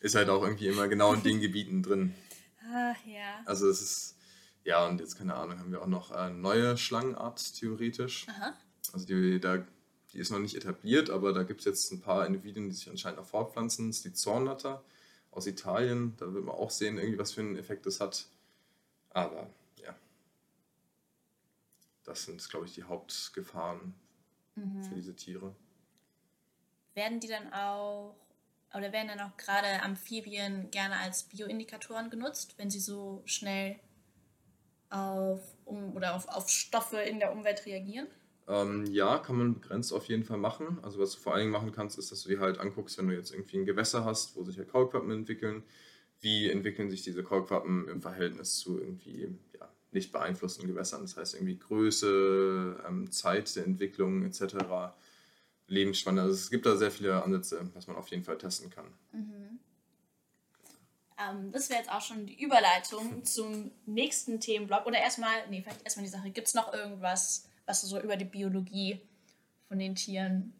ist halt auch irgendwie immer genau in den Gebieten drin. Ah, ja. Also es ist, ja, und jetzt keine Ahnung, haben wir auch noch eine neue Schlangenart theoretisch. Aha. Also die, da, die ist noch nicht etabliert, aber da gibt es jetzt ein paar Individuen, die sich anscheinend auch fortpflanzen. Das ist die Zornnatter aus Italien. Da wird man auch sehen, irgendwie, was für einen Effekt das hat. Aber ja, das sind, glaube ich, die Hauptgefahren Mhm. für diese Tiere. Werden die dann auch, oder werden dann auch gerade Amphibien gerne als Bioindikatoren genutzt, wenn sie so schnell auf, um, oder auf, auf Stoffe in der Umwelt reagieren? Ähm, ja, kann man begrenzt auf jeden Fall machen. Also was du vor allen Dingen machen kannst, ist, dass du dir halt anguckst, wenn du jetzt irgendwie ein Gewässer hast, wo sich halt Kaulquappen entwickeln, wie entwickeln sich diese Kaulquappen im Verhältnis zu irgendwie ja, nicht beeinflussten Gewässern. Das heißt irgendwie Größe, ähm, Zeit der Entwicklung etc., Lebensspanne. Also es gibt da sehr viele Ansätze, was man auf jeden Fall testen kann. Ähm, das wäre jetzt auch schon die Überleitung zum nächsten Themenblock. Oder erstmal, nee, vielleicht erstmal die Sache. Gibt es noch irgendwas, was du so über die Biologie von den Tieren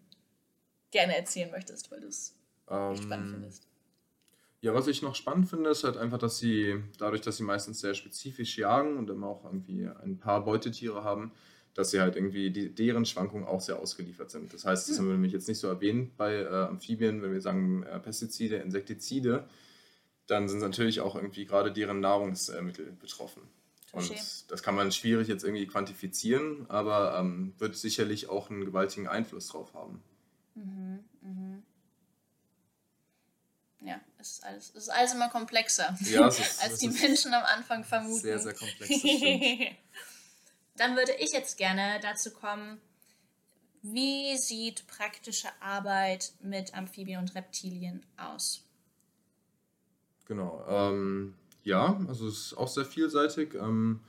gerne erzählen möchtest, weil du es echt spannend Ähm, findest? Ja, was ich noch spannend finde, ist halt einfach, dass sie, dadurch, dass sie meistens sehr spezifisch jagen und immer auch irgendwie ein paar Beutetiere haben, dass sie halt irgendwie die, deren Schwankungen auch sehr ausgeliefert sind. Das heißt, das haben wir nämlich jetzt nicht so erwähnt bei äh, Amphibien, wenn wir sagen äh, Pestizide, Insektizide, dann sind natürlich auch irgendwie gerade deren Nahrungsmittel betroffen. Und das kann man schwierig jetzt irgendwie quantifizieren, aber ähm, wird sicherlich auch einen gewaltigen Einfluss drauf haben. Mhm, mhm. Ja, es ist alles, es ist alles immer komplexer, Ja, ist- als die Menschen am Anfang vermuten. Sehr, sehr komplex. Dann würde ich jetzt gerne dazu kommen, wie sieht praktische Arbeit mit Amphibien und Reptilien aus? Genau. Ähm, ja, also es ist auch sehr vielseitig. Ähm,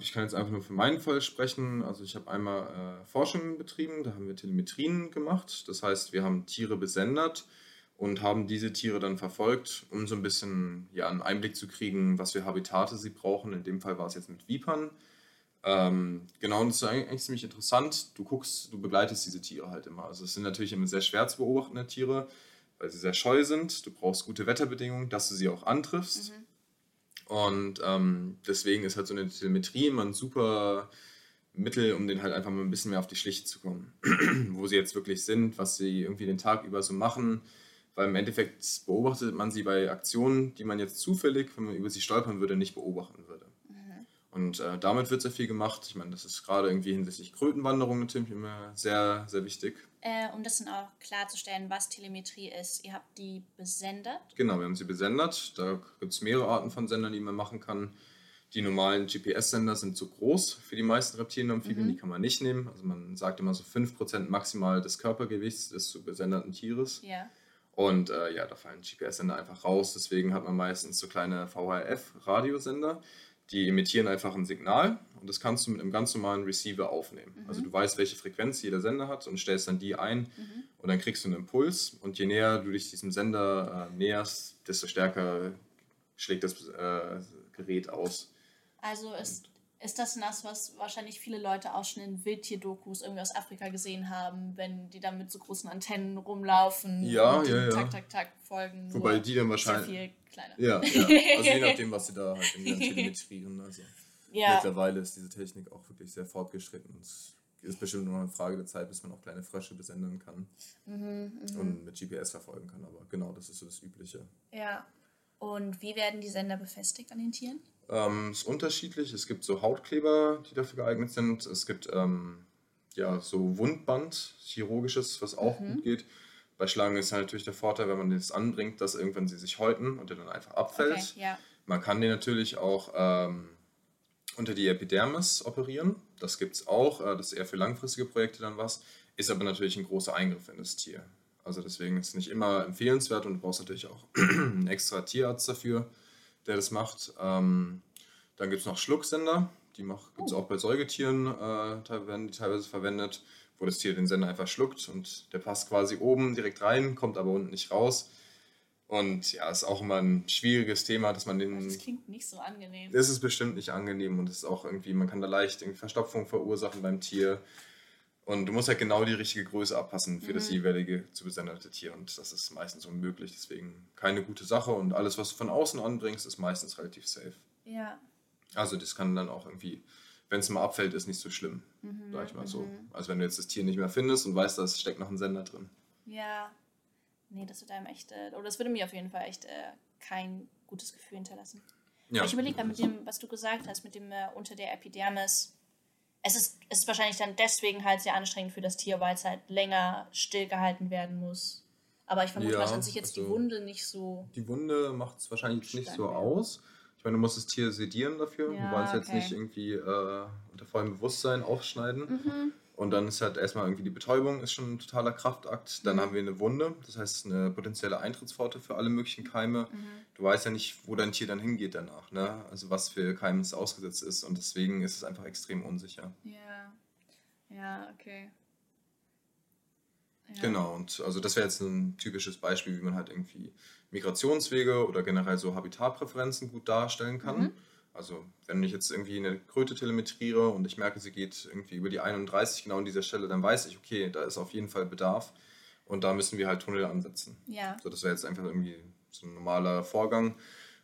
ich kann jetzt einfach nur für meinen Fall sprechen. Also ich habe einmal äh, Forschung betrieben, da haben wir Telemetrien gemacht. Das heißt, wir haben Tiere besendet und haben diese Tiere dann verfolgt, um so ein bisschen ja, einen Einblick zu kriegen, was für Habitate sie brauchen. In dem Fall war es jetzt mit Vipern. Ähm, genau, und das ist eigentlich ziemlich interessant. Du guckst, du begleitest diese Tiere halt immer. Also es sind natürlich immer sehr schwer zu beobachtende Tiere, weil sie sehr scheu sind. Du brauchst gute Wetterbedingungen, dass du sie auch antriffst. Und ähm, deswegen ist halt so eine Telemetrie immer ein super Mittel, um denen halt einfach mal ein bisschen mehr auf die Schliche zu kommen. Wo sie jetzt wirklich sind, was sie irgendwie den Tag über so machen. Weil im Endeffekt beobachtet man sie bei Aktionen, die man jetzt zufällig, wenn man über sie stolpern würde, nicht beobachten würde. Und äh, damit wird sehr viel gemacht. Ich meine, das ist gerade irgendwie hinsichtlich Krötenwanderung natürlich immer sehr, sehr wichtig. Äh, um das dann auch klarzustellen, was Telemetrie ist. Ihr habt die besendet. Genau, wir haben sie besendet. Da gibt es mehrere Arten von Sendern, die man machen kann. Die normalen GPS-Sender sind zu groß für die meisten Reptilien und Amphibien, die kann man nicht nehmen. Also man sagt immer so 5% maximal des Körpergewichts des zu besenderten Tieres. Ja. Und äh, ja, da fallen GPS-Sender einfach raus. Deswegen hat man meistens so kleine VHF-Radiosender, die emittieren einfach ein Signal und das kannst du mit einem ganz normalen Receiver aufnehmen. Also du weißt, welche Frequenz jeder Sender hat und stellst dann die ein und dann kriegst du einen Impuls und je näher du dich diesem Sender äh, näherst, desto stärker schlägt das äh, Gerät aus. Also ist, ist das das, was wahrscheinlich viele Leute auch schon in Wildtierdokus irgendwie aus Afrika gesehen haben, wenn die dann mit so großen Antennen rumlaufen Ja, und ja, ja. Tak, Tak, Tak folgen. Wobei die dann wahrscheinlich. viel kleiner. Ja, ja, also je nachdem, was sie da halt irgendwie dann telemetrieren. Also. Ja. Mittlerweile ist diese Technik auch wirklich sehr fortgeschritten. Es ist bestimmt nur eine Frage der Zeit, bis man auch kleine Frösche besendern kann Mhm, und mit GPS verfolgen kann. Aber genau, das ist so das Übliche. ja. Und wie werden die Sender befestigt an den Tieren? Ähm, ist unterschiedlich. Es gibt so Hautkleber, die dafür geeignet sind. Es gibt ähm, ja so Wundband, chirurgisches, was auch Mhm. gut geht. Bei Schlangen ist halt natürlich der Vorteil, wenn man das anbringt, dass irgendwann sie sich häuten und der dann einfach abfällt. Okay, ja. Man kann den natürlich auch ähm, unter die Epidermis operieren. Das gibt es auch. Äh, das ist eher für langfristige Projekte dann was. Ist aber natürlich ein großer Eingriff in das Tier. Also deswegen ist es nicht immer empfehlenswert und du brauchst natürlich auch einen extra Tierarzt dafür, der das macht. Ähm, dann gibt es noch Schlucksender. Die gibt es oh. auch bei Säugetieren, äh, werden die teilweise verwendet, wo das Tier den Sender einfach schluckt und der passt quasi oben direkt rein, kommt aber unten nicht raus. Und ja, ist auch immer ein schwieriges Thema, dass man den. Das klingt nicht so angenehm. Es ist bestimmt nicht angenehm und es ist auch irgendwie, man kann da leicht Verstopfung verursachen beim Tier. Und du musst halt genau die richtige Größe abpassen für mhm. das jeweilige zu besenderte Tier. Und das ist meistens unmöglich. Deswegen keine gute Sache. Und alles, was du von außen anbringst, ist meistens relativ safe. Ja. Also das kann dann auch irgendwie, wenn es mal abfällt, ist nicht so schlimm. Mhm. Sag ich mal so. Mhm. Also wenn du jetzt das Tier nicht mehr findest und weißt, da steckt noch ein Sender drin. Ja. Nee, das wird einem echt, äh, oder das würde mir auf jeden Fall echt äh, kein gutes Gefühl hinterlassen. Ja. Ich überlege mit dem, was du gesagt hast, mit dem äh, unter der Epidermis. Es ist, es ist wahrscheinlich dann deswegen halt sehr anstrengend für das Tier, weil es halt länger stillgehalten werden muss. Aber ich vermute, ja, an sich jetzt also die Wunde nicht so. Die Wunde macht es wahrscheinlich nicht so aus. Ich meine, du musst das Tier sedieren dafür. Ja, du willst okay. jetzt nicht irgendwie äh, unter vollem Bewusstsein aufschneiden. Mhm. Und dann ist halt erstmal irgendwie die Betäubung ist schon ein totaler Kraftakt. Dann mhm. haben wir eine Wunde, das heißt eine potenzielle Eintrittspforte für alle möglichen Keime. Mhm. Du weißt ja nicht, wo dein Tier dann hingeht danach, ne? Also was für Keime es ausgesetzt ist. Und deswegen ist es einfach extrem unsicher. Ja. Ja, okay. Ja. Genau, und also das wäre jetzt ein typisches Beispiel, wie man halt irgendwie Migrationswege oder generell so Habitatpräferenzen gut darstellen kann. Mhm. Also wenn ich jetzt irgendwie eine Kröte telemetriere und ich merke, sie geht irgendwie über die 31 genau an dieser Stelle, dann weiß ich, okay, da ist auf jeden Fall Bedarf und da müssen wir halt Tunnel ansetzen. Ja. So, das wäre jetzt einfach irgendwie so ein normaler Vorgang.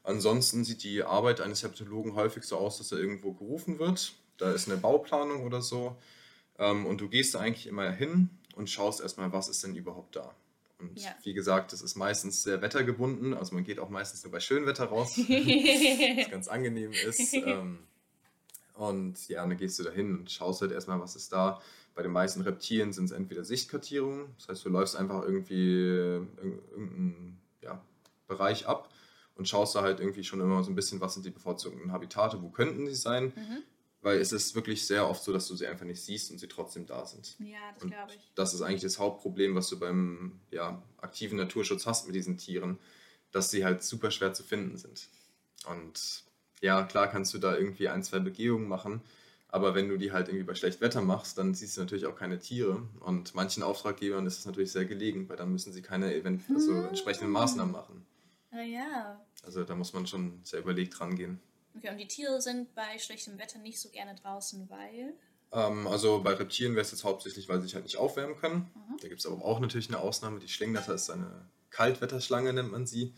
Ansonsten sieht die Arbeit eines Herpetologen häufig so aus, dass er irgendwo gerufen wird. Da ist eine Bauplanung oder so. Ähm, und du gehst da eigentlich immer hin und schaust erstmal, was ist denn überhaupt da. Und ja. wie gesagt, das ist meistens sehr wettergebunden. Also man geht auch meistens nur bei Schönwetter raus, was ganz angenehm ist. Ähm, und ja, dann gehst du da hin und schaust halt erstmal, was ist da. Bei den meisten Reptilien sind es entweder Sichtkartierungen, das heißt, du läufst einfach irgendwie irgendeinen ja, Bereich ab und schaust da halt irgendwie schon immer so ein bisschen, was sind die bevorzugten Habitate, wo könnten sie sein. Mhm. Weil es ist wirklich sehr oft so, dass du sie einfach nicht siehst und sie trotzdem da sind. Ja, das glaube ich. Das ist eigentlich das Hauptproblem, was du beim ja, aktiven Naturschutz hast mit diesen Tieren, dass sie halt super schwer zu finden sind. Und ja, klar kannst du da irgendwie ein, zwei Begehungen machen, aber wenn du die halt irgendwie bei schlechtem Wetter machst, dann siehst du natürlich auch keine Tiere. Und manchen Auftraggebern ist das natürlich sehr gelegen, weil dann müssen sie keine event also hm. entsprechenden Maßnahmen machen. Ah, ja. Also da muss man schon sehr überlegt rangehen. Okay, und die Tiere sind bei schlechtem Wetter nicht so gerne draußen, weil? Ähm, also bei Reptilien wäre es jetzt hauptsächlich, weil sie sich halt nicht aufwärmen können. Mhm. Da gibt es aber auch natürlich eine Ausnahme. Die Schlingnatter ist eine Kaltwetterschlange, nennt man sie.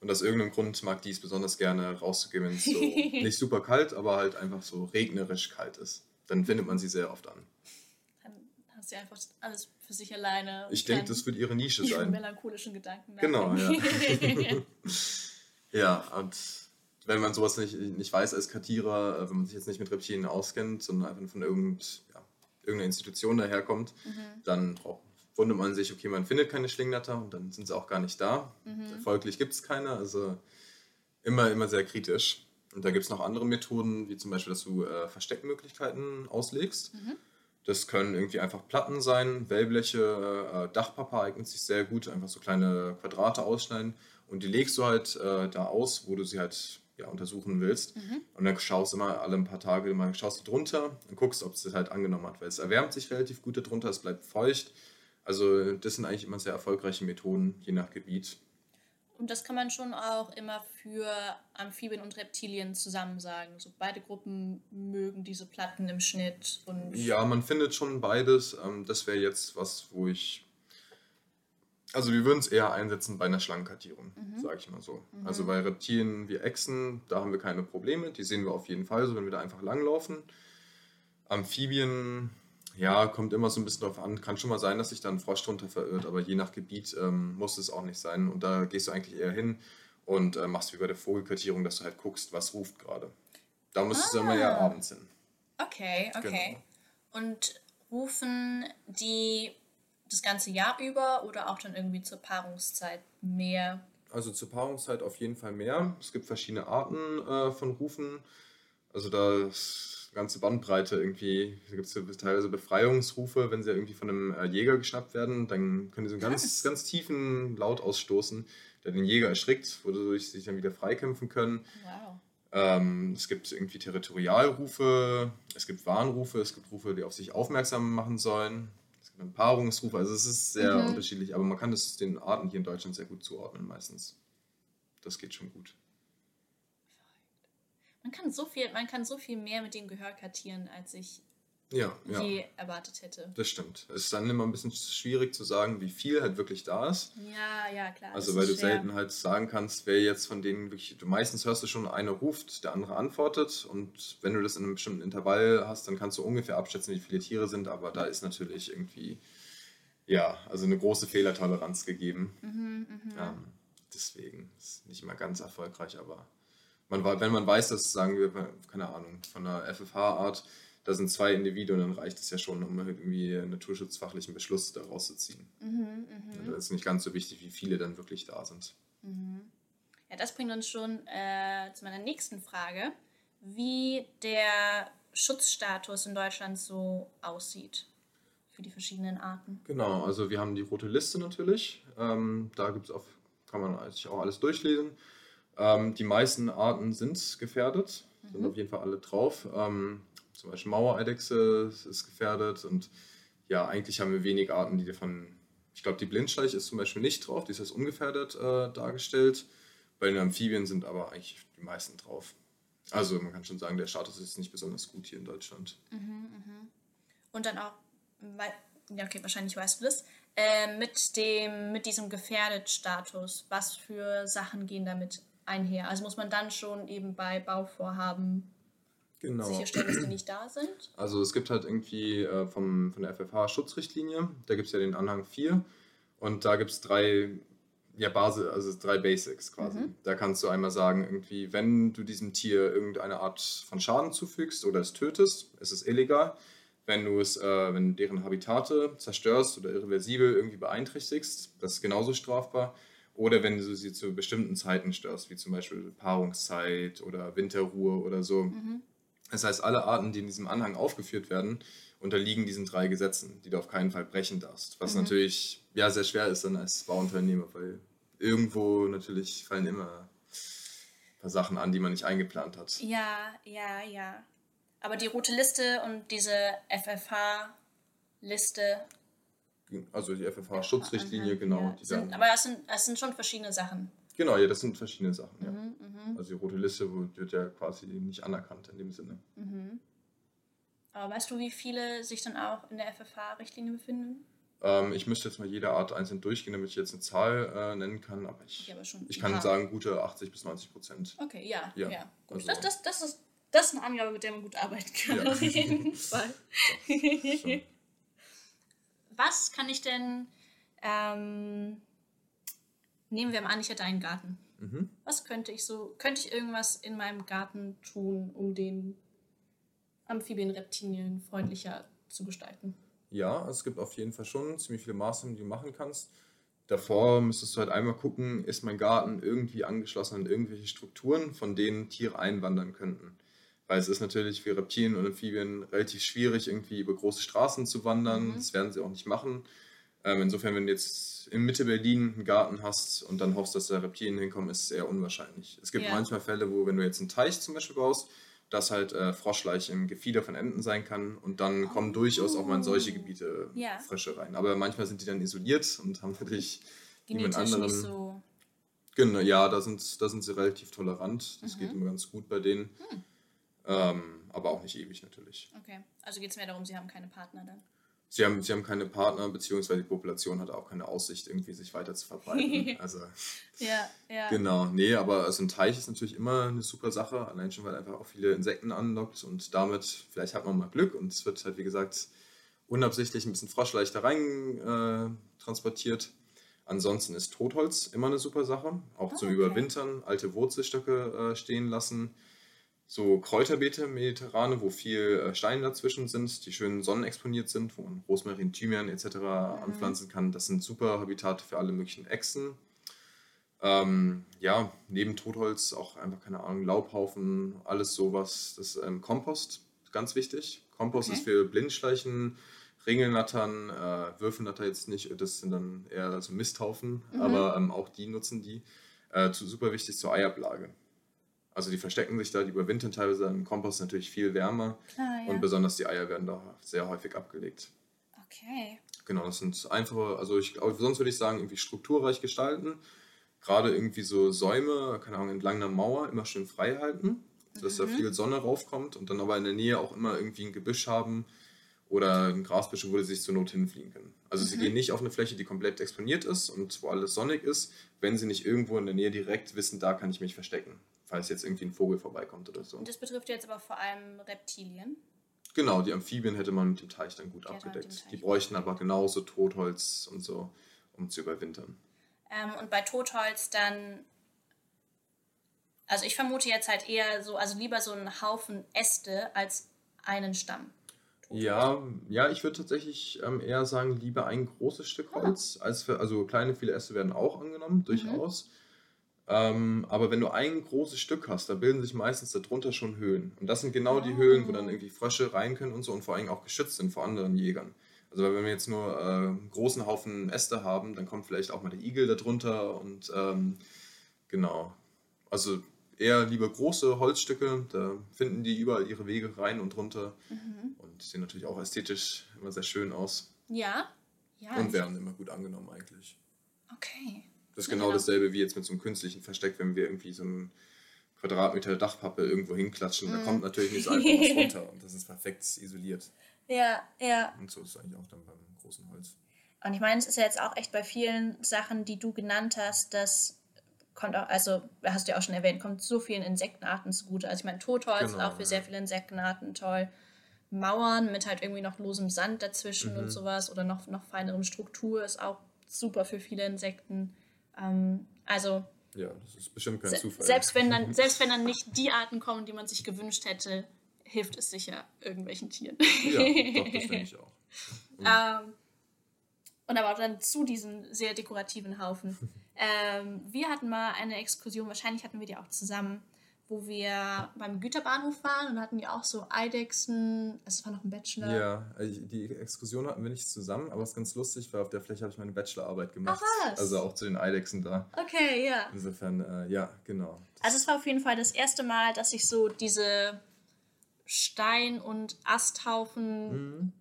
Und aus irgendeinem Grund mag die es besonders gerne rauszugehen, wenn es so nicht super kalt, aber halt einfach so regnerisch kalt ist. Dann findet man sie sehr oft an. Dann hast sie einfach alles für sich alleine. Ich denke, das wird ihre Nische sein. melancholischen Gedanken. Genau, ja. ja, und wenn man sowas nicht, nicht weiß als Kartierer, äh, wenn man sich jetzt nicht mit Reptilien auskennt, sondern einfach von irgend, ja, irgendeiner Institution daherkommt, mhm. dann braucht, wundert man sich, okay, man findet keine Schlingnatter und dann sind sie auch gar nicht da. Mhm. Folglich gibt es keine, also immer, immer sehr kritisch. Und da gibt es noch andere Methoden, wie zum Beispiel, dass du äh, Versteckmöglichkeiten auslegst. Mhm. Das können irgendwie einfach Platten sein, Wellbleche, äh, Dachpappe eignet sich sehr gut, einfach so kleine Quadrate ausschneiden und die legst du halt äh, da aus, wo du sie halt ja, untersuchen willst. Mhm. Und dann schaust du immer alle ein paar Tage mal schaust du drunter und guckst, ob es das halt angenommen hat, weil es erwärmt sich relativ gut darunter, es bleibt feucht. Also das sind eigentlich immer sehr erfolgreiche Methoden, je nach Gebiet. Und das kann man schon auch immer für Amphibien und Reptilien zusammen sagen. So beide Gruppen mögen diese Platten im Schnitt. Und ja, man findet schon beides. Ähm, das wäre jetzt was, wo ich also wir würden es eher einsetzen bei einer Schlangenkartierung, mhm. sage ich mal so. Mhm. Also bei Reptilien wie Echsen, da haben wir keine Probleme. Die sehen wir auf jeden Fall so, wenn wir da einfach langlaufen. Amphibien, ja, kommt immer so ein bisschen drauf an. Kann schon mal sein, dass sich da ein Frosch drunter verirrt, aber je nach Gebiet ähm, muss es auch nicht sein. Und da gehst du eigentlich eher hin und äh, machst wie bei der Vogelkartierung, dass du halt guckst, was ruft gerade. Da müsstest ah. du immer eher abends hin. Okay, okay. Genau. Und rufen die das ganze Jahr über oder auch dann irgendwie zur Paarungszeit mehr? Also zur Paarungszeit auf jeden Fall mehr. Es gibt verschiedene Arten äh, von Rufen. Also da ist ganze Bandbreite irgendwie. Da gibt es teilweise Befreiungsrufe, wenn sie irgendwie von einem äh, Jäger geschnappt werden, dann können sie so einen ganz, ganz tiefen Laut ausstoßen, der den Jäger erschrickt, wodurch sie sich dann wieder freikämpfen können. Wow. Ähm, es gibt irgendwie Territorialrufe, es gibt Warnrufe, es gibt Rufe, die auf sich aufmerksam machen sollen. Es gibt Paarungsrufe, also es ist sehr Mhm. unterschiedlich, aber man kann das den Arten hier in Deutschland sehr gut zuordnen meistens. Das geht schon gut. Man kann so viel, man kann so viel mehr mit dem Gehör kartieren, als ich Ja, ja. je erwartet hätte. Das stimmt. Es ist dann immer ein bisschen schwierig zu sagen, wie viel halt wirklich da ist. Ja, ja, klar. Also weil du schwer. selten halt sagen kannst, wer jetzt von denen wirklich, du meistens hörst du schon, einer ruft, der andere antwortet und wenn du das in einem bestimmten Intervall hast, dann kannst du ungefähr abschätzen, wie viele Tiere sind, aber da ist natürlich irgendwie, ja, also eine große Fehlertoleranz gegeben. Mhm, mhm. Ähm, deswegen ist nicht immer ganz erfolgreich, aber man, wenn man weiß, dass, sagen wir, keine Ahnung, von einer FFH-Art, da sind zwei Individuen, dann reicht es ja schon, um irgendwie einen naturschutzfachlichen Beschluss daraus zu ziehen. Mhm, Da mhm, ist nicht ganz so wichtig, wie viele dann wirklich da sind. mhm. Ja, das bringt uns schon äh, zu meiner nächsten Frage, wie der Schutzstatus in Deutschland so aussieht für die verschiedenen Arten. Genau, also wir haben die rote Liste natürlich. Ähm, da gibt's auf, kann man sich auch alles durchlesen. Ähm, die meisten Arten sind gefährdet, sind Mhm. auf jeden Fall alle drauf. Ähm, zum Beispiel Mauereidechse ist gefährdet und ja, eigentlich haben wir wenig Arten, die davon. Ich glaube, die Blindschleich ist zum Beispiel nicht drauf, die ist als ungefährdet äh, dargestellt. Bei den Amphibien sind aber eigentlich die meisten drauf. Also man kann schon sagen, der Status ist nicht besonders gut hier in Deutschland. Mhm, mhm. Und dann auch, weil, ja, okay, wahrscheinlich weißt du das, äh, mit, dem, mit diesem Gefährdet-Status, was für Sachen gehen damit einher? Also muss man dann schon eben bei Bauvorhaben Genau. sicherstellen, dass die nicht da sind? Also es gibt halt irgendwie äh, vom, von der FFH Schutzrichtlinie, da gibt es ja den Anhang 4 und da gibt es drei, ja, Basis, also drei Basics quasi. Mhm. Da kannst du einmal sagen, irgendwie, wenn du diesem Tier irgendeine Art von Schaden zufügst oder es tötest, ist es illegal. Wenn du es, äh, wenn deren Habitate zerstörst oder irreversibel irgendwie beeinträchtigst, das ist genauso strafbar. Oder wenn du sie zu bestimmten Zeiten störst, wie zum Beispiel Paarungszeit oder Winterruhe oder so. Mhm. Das heißt, alle Arten, die in diesem Anhang aufgeführt werden, unterliegen diesen drei Gesetzen, die du auf keinen Fall brechen darfst. Was Mhm. natürlich ja, sehr schwer ist dann als Bauunternehmer, weil irgendwo natürlich fallen immer ein paar Sachen an, die man nicht eingeplant hat. Ja, ja, ja. Aber die rote Liste und diese FFH-Liste. Also die FFH-Schutzrichtlinie, Mhm, genau. Die sind, aber das sind, das sind schon verschiedene Sachen. Genau, ja, das sind verschiedene Sachen. Ja. Mhm, mhm, Also die rote Liste wird ja quasi nicht anerkannt in dem Sinne. mhm. Aber weißt du, wie viele sich dann auch in der FFH-Richtlinie befinden? Ähm, ich müsste jetzt mal jede Art einzeln durchgehen, damit ich jetzt eine Zahl äh, nennen kann, aber ich, Okay, aber ich kann paar. sagen, gute 80 bis 90 Prozent. Okay, ja, ja. Ja, Gut. also- das, das, das, ist, das ist eine Angabe, mit der man gut arbeiten kann, Ja. auf jeden Fall. Was kann ich denn, ähm, nehmen wir mal an, ich hätte einen Garten. Mhm. Was könnte ich so, könnte ich irgendwas in meinem Garten tun, um den Amphibien, Reptilien freundlicher zu gestalten? Ja, es gibt auf jeden Fall schon ziemlich viele Maßnahmen, die du machen kannst. Davor müsstest du halt einmal gucken, ist mein Garten irgendwie angeschlossen an irgendwelche Strukturen, von denen Tiere einwandern könnten. Weil es ist natürlich für Reptilien und Amphibien relativ schwierig, irgendwie über große Straßen zu wandern. Mhm. Das werden sie auch nicht machen. Ähm, insofern, wenn du jetzt in Mitte Berlin einen Garten hast und dann hoffst, dass da Reptilien hinkommen, ist es eher unwahrscheinlich. Es gibt Ja. manchmal Fälle, wo, wenn du jetzt einen Teich zum Beispiel baust, dass halt äh, Froschleich im Gefieder von Enten sein kann und dann kommen durchaus auch mal in solche Gebiete Oh. Ja. Frösche rein. Aber manchmal sind die dann isoliert und haben natürlich niemand anderen. nicht so. Genau, ja, da sind, da sind sie relativ tolerant. Das Mhm. geht immer ganz gut bei denen. Hm. Ähm, aber auch nicht ewig natürlich. Okay, also geht es mehr darum, sie haben keine Partner dann. Sie haben, sie haben keine Partner, beziehungsweise die Population hat auch keine Aussicht, irgendwie sich weiter zu verbreiten. also Ja, ja. Genau, nee, aber also ein Teich ist natürlich immer eine super Sache, allein schon, weil einfach auch viele Insekten anlockt und damit, vielleicht hat man mal Glück und es wird halt, wie gesagt, unabsichtlich ein bisschen Froschleicht da rein äh, transportiert. Ansonsten ist Totholz immer eine super Sache, auch Ah, zum okay. Überwintern, alte Wurzelstöcke äh, stehen lassen. So Kräuterbeete, mediterrane, wo viel äh, Steine dazwischen sind, die schön sonnenexponiert sind, wo man Rosmarin, Thymian etc. Mhm. anpflanzen kann. Das sind super Habitate für alle möglichen Echsen. Ähm, ja, neben Totholz auch einfach, keine Ahnung, Laubhaufen, alles sowas. Das ähm, Kompost, ganz wichtig. Kompost Okay. ist für Blindschleichen, Ringelnattern, äh, Würfelnatter jetzt nicht, das sind dann eher so Misthaufen, Mhm. aber ähm, auch die nutzen die. Äh, zu, super wichtig zur Eiablage. Also die verstecken sich da, die überwintern teilweise im Kompost natürlich viel wärmer Klar, und besonders die Eier werden da sehr häufig abgelegt. Okay. Genau, das sind einfache, also ich glaube, sonst würde ich sagen, irgendwie strukturreich gestalten. Gerade irgendwie so Säume, keine Ahnung, entlang einer Mauer immer schön frei halten, dass da Mhm. viel Sonne raufkommt und dann aber in der Nähe auch immer irgendwie ein Gebüsch haben oder ein Grasbüsch, wo sie sich zur Not hinfliegen können. Also sie Mhm. gehen nicht auf eine Fläche, die komplett exponiert ist und wo alles sonnig ist, wenn sie nicht irgendwo in der Nähe direkt wissen, da kann ich mich verstecken, falls jetzt irgendwie ein Vogel vorbeikommt oder so. Und das betrifft jetzt aber vor allem Reptilien. Genau, die Amphibien hätte man mit dem Teich dann gut mit abgedeckt. Die bräuchten aber genauso Totholz und so, um zu überwintern. Ähm, und bei Totholz dann. Also ich vermute jetzt halt eher so, also lieber so einen Haufen Äste als einen Stamm. Ja, ja, ich würde tatsächlich ähm, eher sagen, lieber ein großes Stück Ah. Holz, als für, also kleine, viele Äste werden auch angenommen, durchaus. Ähm, aber wenn du ein großes Stück hast, da bilden sich meistens darunter schon Höhlen. Und das sind genau die Ah. Höhlen, wo dann irgendwie Frösche rein können und so und vor allem auch geschützt sind vor anderen Jägern. Also weil wenn wir jetzt nur äh, einen großen Haufen Äste haben, dann kommt vielleicht auch mal der Igel darunter und ähm, genau. Also eher lieber große Holzstücke, da finden die überall ihre Wege rein und runter. Mhm. Und sehen natürlich auch ästhetisch immer sehr schön aus. Ja. Ja. und werden immer gut angenommen eigentlich. Okay. Das ist genau genau. dasselbe wie jetzt mit so einem künstlichen Versteck, wenn wir irgendwie so einen Quadratmeter Dachpappe irgendwo hinklatschen. Da Mhm. kommt natürlich nicht so einfach was runter und das ist perfekt isoliert. Ja, ja. Und so ist es eigentlich auch dann beim großen Holz. Und ich meine, es ist ja jetzt auch echt bei vielen Sachen, die du genannt hast, das kommt auch, also hast du ja auch schon erwähnt, kommt so vielen Insektenarten zugute. Also ich meine, Totholz ist Genau, auch für sehr ja. viele Insektenarten toll. Mauern mit halt irgendwie noch losem Sand dazwischen und Mhm. sowas oder noch, noch feinerem Struktur ist auch super für viele Insekten. Ähm, also Ja, das ist bestimmt kein se Zufall. selbst, wenn dann, selbst wenn dann nicht die Arten kommen, die man sich gewünscht hätte, hilft es sicher irgendwelchen Tieren. Ja, doch, das denke ich auch. Ähm, und aber auch dann zu diesem sehr dekorativen Haufen. ähm, wir hatten mal eine Exkursion, wahrscheinlich hatten wir die auch zusammen, wo wir beim Güterbahnhof waren und hatten die auch so Eidechsen, es war noch ein Bachelor. Ja, die Exkursion hatten wir nicht zusammen, aber es ist ganz lustig, weil auf der Fläche habe ich meine Bachelorarbeit gemacht. Ach, was? Also auch zu den Eidechsen da. Okay, ja. Insofern, äh, ja, genau. Also es war auf jeden Fall das erste Mal, dass ich so diese Stein- und Asthaufen Mhm.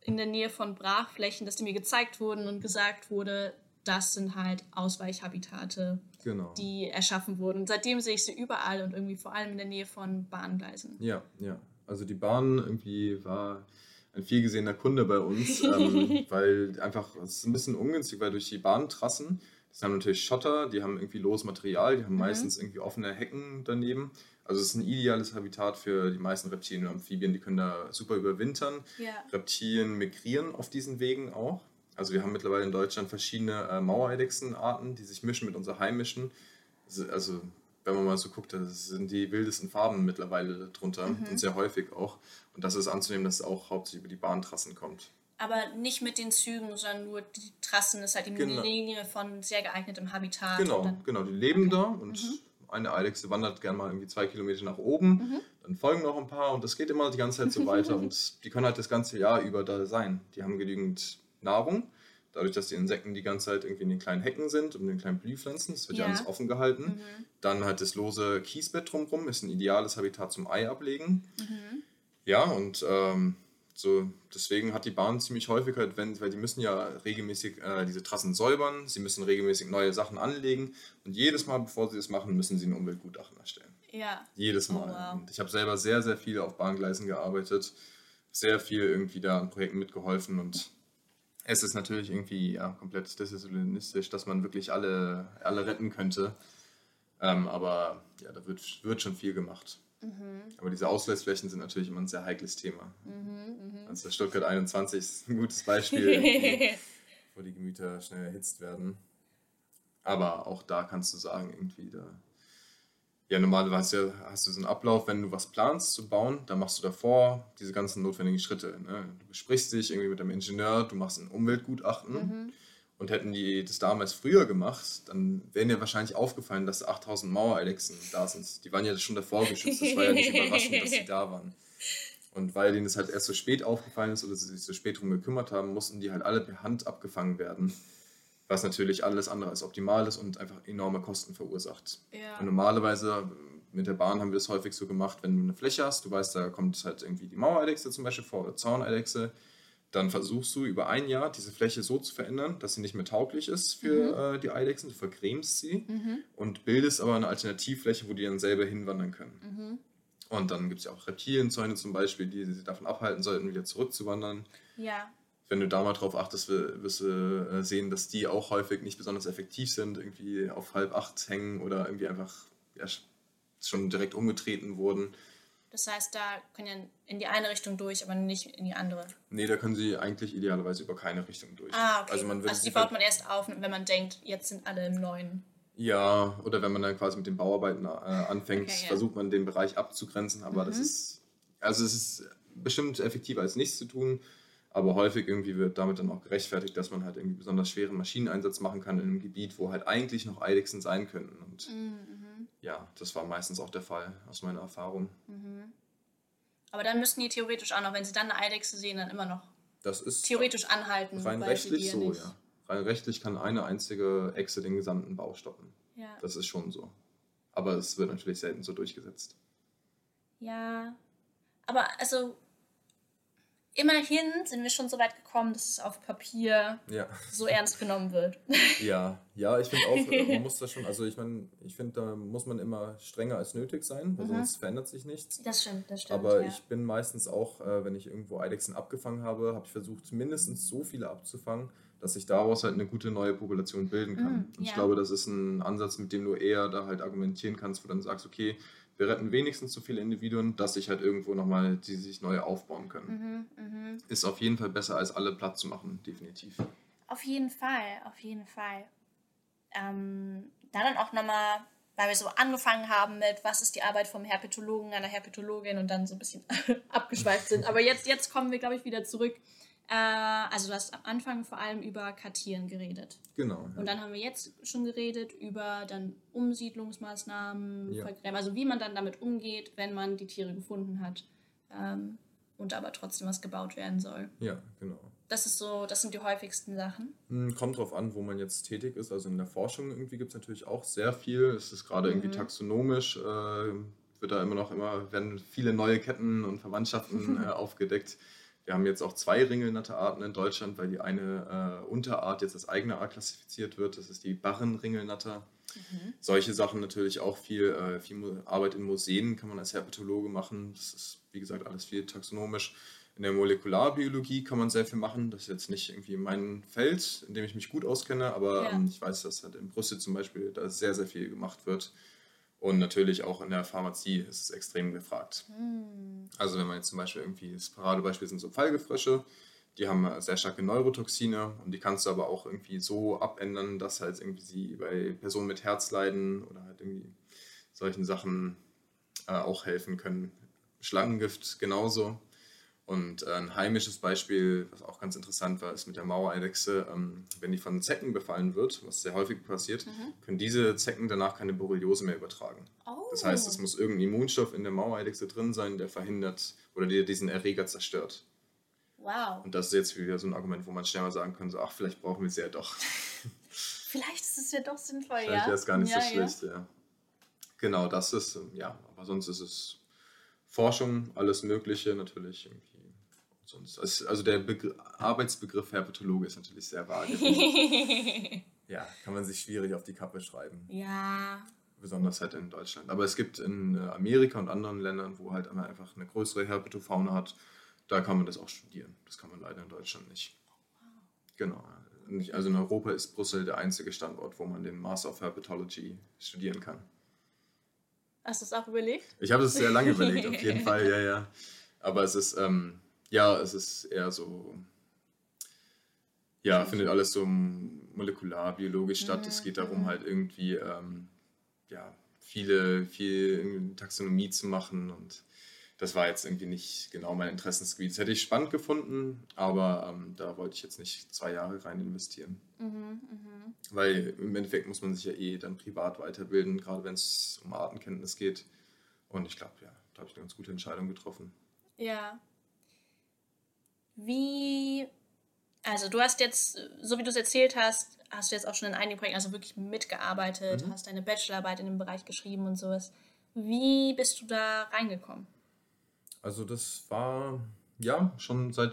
in der Nähe von Brachflächen, dass die mir gezeigt wurden und gesagt wurde, das sind halt Ausweichhabitate, Genau. die erschaffen wurden. Seitdem sehe ich sie überall und irgendwie vor allem in der Nähe von Bahngleisen. Ja, ja. Also die Bahn irgendwie war ein viel gesehener Kunde bei uns, ähm, weil einfach, es ist ein bisschen ungünstig, weil durch die Bahntrassen, das haben natürlich Schotter, die haben irgendwie loses Material, die haben Mhm. meistens irgendwie offene Hecken daneben. Also es ist ein ideales Habitat für die meisten Reptilien und Amphibien, die können da super überwintern. Ja. Reptilien migrieren auf diesen Wegen auch. Also wir haben mittlerweile in Deutschland verschiedene äh, Mauereidechsenarten, die sich mischen mit unserer heimischen. Also, wenn man mal so guckt, das sind die wildesten Farben mittlerweile drunter Mhm. und sehr häufig auch. Und das ist anzunehmen, dass es auch hauptsächlich über die Bahntrassen kommt. Aber nicht mit den Zügen, sondern nur die Trassen ist halt die Genau. Linie von sehr geeignetem Habitat. Genau, genau, die leben Okay. da und Mhm. eine Eidechse wandert gerne mal irgendwie zwei Kilometer nach oben, Mhm. dann folgen noch ein paar und das geht immer die ganze Zeit so weiter und die können halt das ganze Jahr über da sein. Die haben genügend Nahrung, dadurch, dass die Insekten die ganze Zeit irgendwie in den kleinen Hecken sind und in den kleinen Blühpflanzen, das wird ja, Ja. alles offen gehalten. Mhm. Dann halt das lose Kiesbett drumherum ist ein ideales Habitat zum Ei ablegen. Mhm. Ja, und ähm, so deswegen hat die Bahn ziemlich häufig halt, wenn, weil die müssen ja regelmäßig äh, diese Trassen säubern, sie müssen regelmäßig neue Sachen anlegen und jedes Mal, bevor sie das machen, müssen sie ein Umweltgutachten erstellen. Ja. Jedes Oh, Mal. wow. Und ich habe selber sehr, sehr viel auf Bahngleisen gearbeitet, sehr viel irgendwie da an Projekten mitgeholfen und es ist natürlich irgendwie ja, komplett desillusionistisch, dass man wirklich alle, alle retten könnte. Ähm, aber ja, da wird, wird schon viel gemacht. Mhm. Aber diese Ausgleichsflächen sind natürlich immer ein sehr heikles Thema. Mhm. Mhm. Also Stuttgart 21 ist ein gutes Beispiel, wo die Gemüter schnell erhitzt werden. Aber auch da kannst du sagen, irgendwie da. Ja, normalerweise hast du so einen Ablauf, wenn du was planst zu bauen, dann machst du davor diese ganzen notwendigen Schritte. Ne? Du besprichst dich irgendwie mit dem Ingenieur, du machst ein Umweltgutachten Mhm. Und hätten die das damals früher gemacht, dann wären ja wahrscheinlich aufgefallen, dass 8000 Mauereidechsen da sind. Die waren ja schon davor geschützt. Das war ja nicht überraschend, dass sie da waren. Und weil denen das halt erst so spät aufgefallen ist oder sie sich so spät drum gekümmert haben, mussten die halt alle per Hand abgefangen werden. Was natürlich alles andere als optimal ist und einfach enorme Kosten verursacht. Ja. Und normalerweise mit der Bahn haben wir es häufig so gemacht, wenn du eine Fläche hast, du weißt, da kommt halt irgendwie die Mauereidechse zum Beispiel vor oder Zauneidechse, dann versuchst du über ein Jahr diese Fläche so zu verändern, dass sie nicht mehr tauglich ist für äh, die Eidechsen, du vercremst sie und bildest aber eine Alternativfläche, wo die dann selber hinwandern können. Und dann gibt es ja auch Reptilienzäune zum Beispiel, die sie davon abhalten sollten, wieder zurückzuwandern. Ja. Wenn du da mal drauf achtest, wir- wirst du äh, sehen, dass die auch häufig nicht besonders effektiv sind, irgendwie auf halb acht hängen oder irgendwie einfach ja, schon direkt umgetreten wurden. Das heißt, da können ja in die eine Richtung durch, aber nicht in die andere. Nee, da können sie eigentlich idealerweise über keine Richtung durch. Ah, okay. Also, man also die baut man erst auf, wenn man denkt, jetzt sind alle im neuen. Ja, oder wenn man dann quasi mit den Bauarbeiten äh, anfängt, Okay, ja. Mhm. versucht man den Bereich abzugrenzen, aber das ist, also es ist bestimmt effektiver als nichts zu tun, aber häufig irgendwie wird damit dann auch gerechtfertigt, dass man halt irgendwie besonders schweren Maschineneinsatz machen kann in einem Gebiet, wo halt eigentlich noch Eidechsen sein könnten. Und Mhm. ja, das war meistens auch der Fall aus meiner Erfahrung. Aber dann müssten die theoretisch auch noch, wenn sie dann eine Eidechse sehen, dann immer noch Das ist theoretisch anhalten. rein rechtlich so, nicht- ja. Rein rechtlich kann eine einzige Echse den gesamten Bau stoppen. Ja. Das ist schon so. Aber es wird natürlich selten so durchgesetzt. ja. Aber also, immerhin sind wir schon so weit gekommen, dass es auf Papier Ja. so ernst genommen wird. Ja, ja, ich finde auch, äh, man muss da schon, also ich meine, ich finde, da muss man immer strenger als nötig sein, weil Mhm. sonst verändert sich nichts. Das stimmt, das stimmt. Aber ja. ich bin meistens auch, äh, wenn ich irgendwo Eidechsen abgefangen habe, habe ich versucht, mindestens so viele abzufangen, dass sich daraus halt eine gute neue Population bilden kann. Mm, Und ich ja. glaube, das ist ein Ansatz, mit dem du eher da halt argumentieren kannst, wo du dann sagst, okay, wir retten wenigstens so viele Individuen, dass sich halt irgendwo nochmal, die sich neu aufbauen können. Mhm, mhm. Ist auf jeden Fall besser, als alle platt zu machen, definitiv. Auf jeden Fall, auf jeden Fall. Ähm, da dann auch nochmal, weil wir so angefangen haben mit, was ist die Arbeit vom Herpetologen, einer Herpetologin und dann so ein bisschen abgeschweift sind. Aber jetzt, jetzt kommen wir, glaube ich, wieder zurück. Äh, also du hast am Anfang vor allem über Kartieren geredet. Genau. ja. Und dann haben wir jetzt schon geredet über dann Umsiedlungsmaßnahmen, Ja. Also wie man dann damit umgeht, wenn man die Tiere gefunden hat ähm, und aber trotzdem was gebaut werden soll. Ja, genau. Das ist so, das sind die häufigsten Sachen. Hm, Kommt drauf an, wo man jetzt tätig ist. Also in der Forschung irgendwie gibt es natürlich auch sehr viel. Es ist gerade irgendwie Mhm. taxonomisch, äh, wird da immer noch immer, werden viele neue Ketten und Verwandtschaften äh, aufgedeckt. Wir haben jetzt auch zwei Ringelnatterarten in Deutschland, weil die eine äh, Unterart jetzt als eigene Art klassifiziert wird. Das ist die Barrenringelnatter. Solche Sachen natürlich auch viel, äh, viel Arbeit in Museen kann man als Herpetologe machen. Das ist, wie gesagt, alles viel taxonomisch. In der Molekularbiologie kann man sehr viel machen. Das ist jetzt nicht irgendwie mein Feld, in dem ich mich gut auskenne, aber Ja. ähm, ich weiß, dass halt in Brüssel zum Beispiel da sehr, sehr viel gemacht wird. Und natürlich auch in der Pharmazie ist es extrem gefragt. Also wenn man jetzt zum Beispiel irgendwie, das Paradebeispiel sind so Pfeilgefrösche, die haben sehr starke Neurotoxine und die kannst du aber auch irgendwie so abändern, dass halt irgendwie sie bei Personen mit Herzleiden oder halt irgendwie solchen Sachen äh, auch helfen können. Schlangengift genauso. Und äh, ein heimisches Beispiel, was auch ganz interessant war, ist mit der Mauereidechse. Ähm, wenn die von Zecken befallen wird, was sehr häufig passiert, können diese Zecken danach keine Borreliose mehr übertragen. Oh. Das heißt, es muss irgendein Immunstoff in der Mauereidechse drin sein, der verhindert oder der diesen Erreger zerstört. Wow. Und das ist jetzt wieder so ein Argument, wo man schnell mal sagen könnte, so, ach, vielleicht brauchen wir sie ja doch. Vielleicht ist es ja doch sinnvoll, Vielleicht ja. wäre es gar nicht ja, so schlecht, ja. Genau, das ist, ähm, ja, aber sonst ist es Forschung, alles Mögliche natürlich irgendwie. Sonst, es- also der Begr Arbeitsbegriff Herpetologe ist natürlich sehr vage. ja, kann man sich schwierig auf die Kappe schreiben. Ja. besonders halt in Deutschland. Aber es gibt in äh, Amerika und anderen Ländern, wo halt einfach eine größere Herpetofauna hat, da kann man das auch studieren. Das kann man leider in Deutschland nicht. Genau. Nicht- Also in Europa ist Brüssel der einzige Standort, wo man den Master of Herpetology studieren kann. Hast du es auch überlegt? Ich habe das sehr lange überlegt, auf jeden Fall, ja, ja. Aber es ist, ähm, ja, es ist eher so, ja, findet alles so molekularbiologisch statt. Es geht darum, halt irgendwie, ähm, ja, viele, viel Taxonomie zu machen und das war jetzt irgendwie nicht genau mein Interessensgebiet. Das hätte ich spannend gefunden, aber ähm, da wollte ich jetzt nicht zwei Jahre rein investieren. Mhm, mh. Weil im Endeffekt muss man sich ja eh dann privat weiterbilden, gerade wenn es um Artenkenntnis geht. Und ich glaube, ja, da habe ich eine ganz gute Entscheidung getroffen. Ja. Wie, also du hast jetzt, so wie du es erzählt hast, hast du jetzt auch schon in einigen Projekten also wirklich mitgearbeitet, mhm. hast deine Bachelorarbeit in dem Bereich geschrieben und sowas. Wie bist du da reingekommen? Also das war ja schon seit,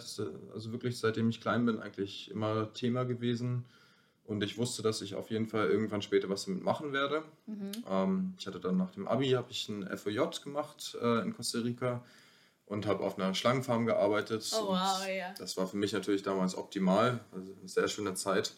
also wirklich seitdem ich klein bin, eigentlich immer Thema gewesen. Und ich wusste, dass ich auf jeden Fall irgendwann später was damit machen werde. Mhm. Ähm, ich hatte dann nach dem Abi habe ich ein FOJ gemacht äh, in Costa Rica und habe auf einer Schlangenfarm gearbeitet. Oh, wow, ja. Das war für mich natürlich damals optimal, also eine sehr schöne Zeit.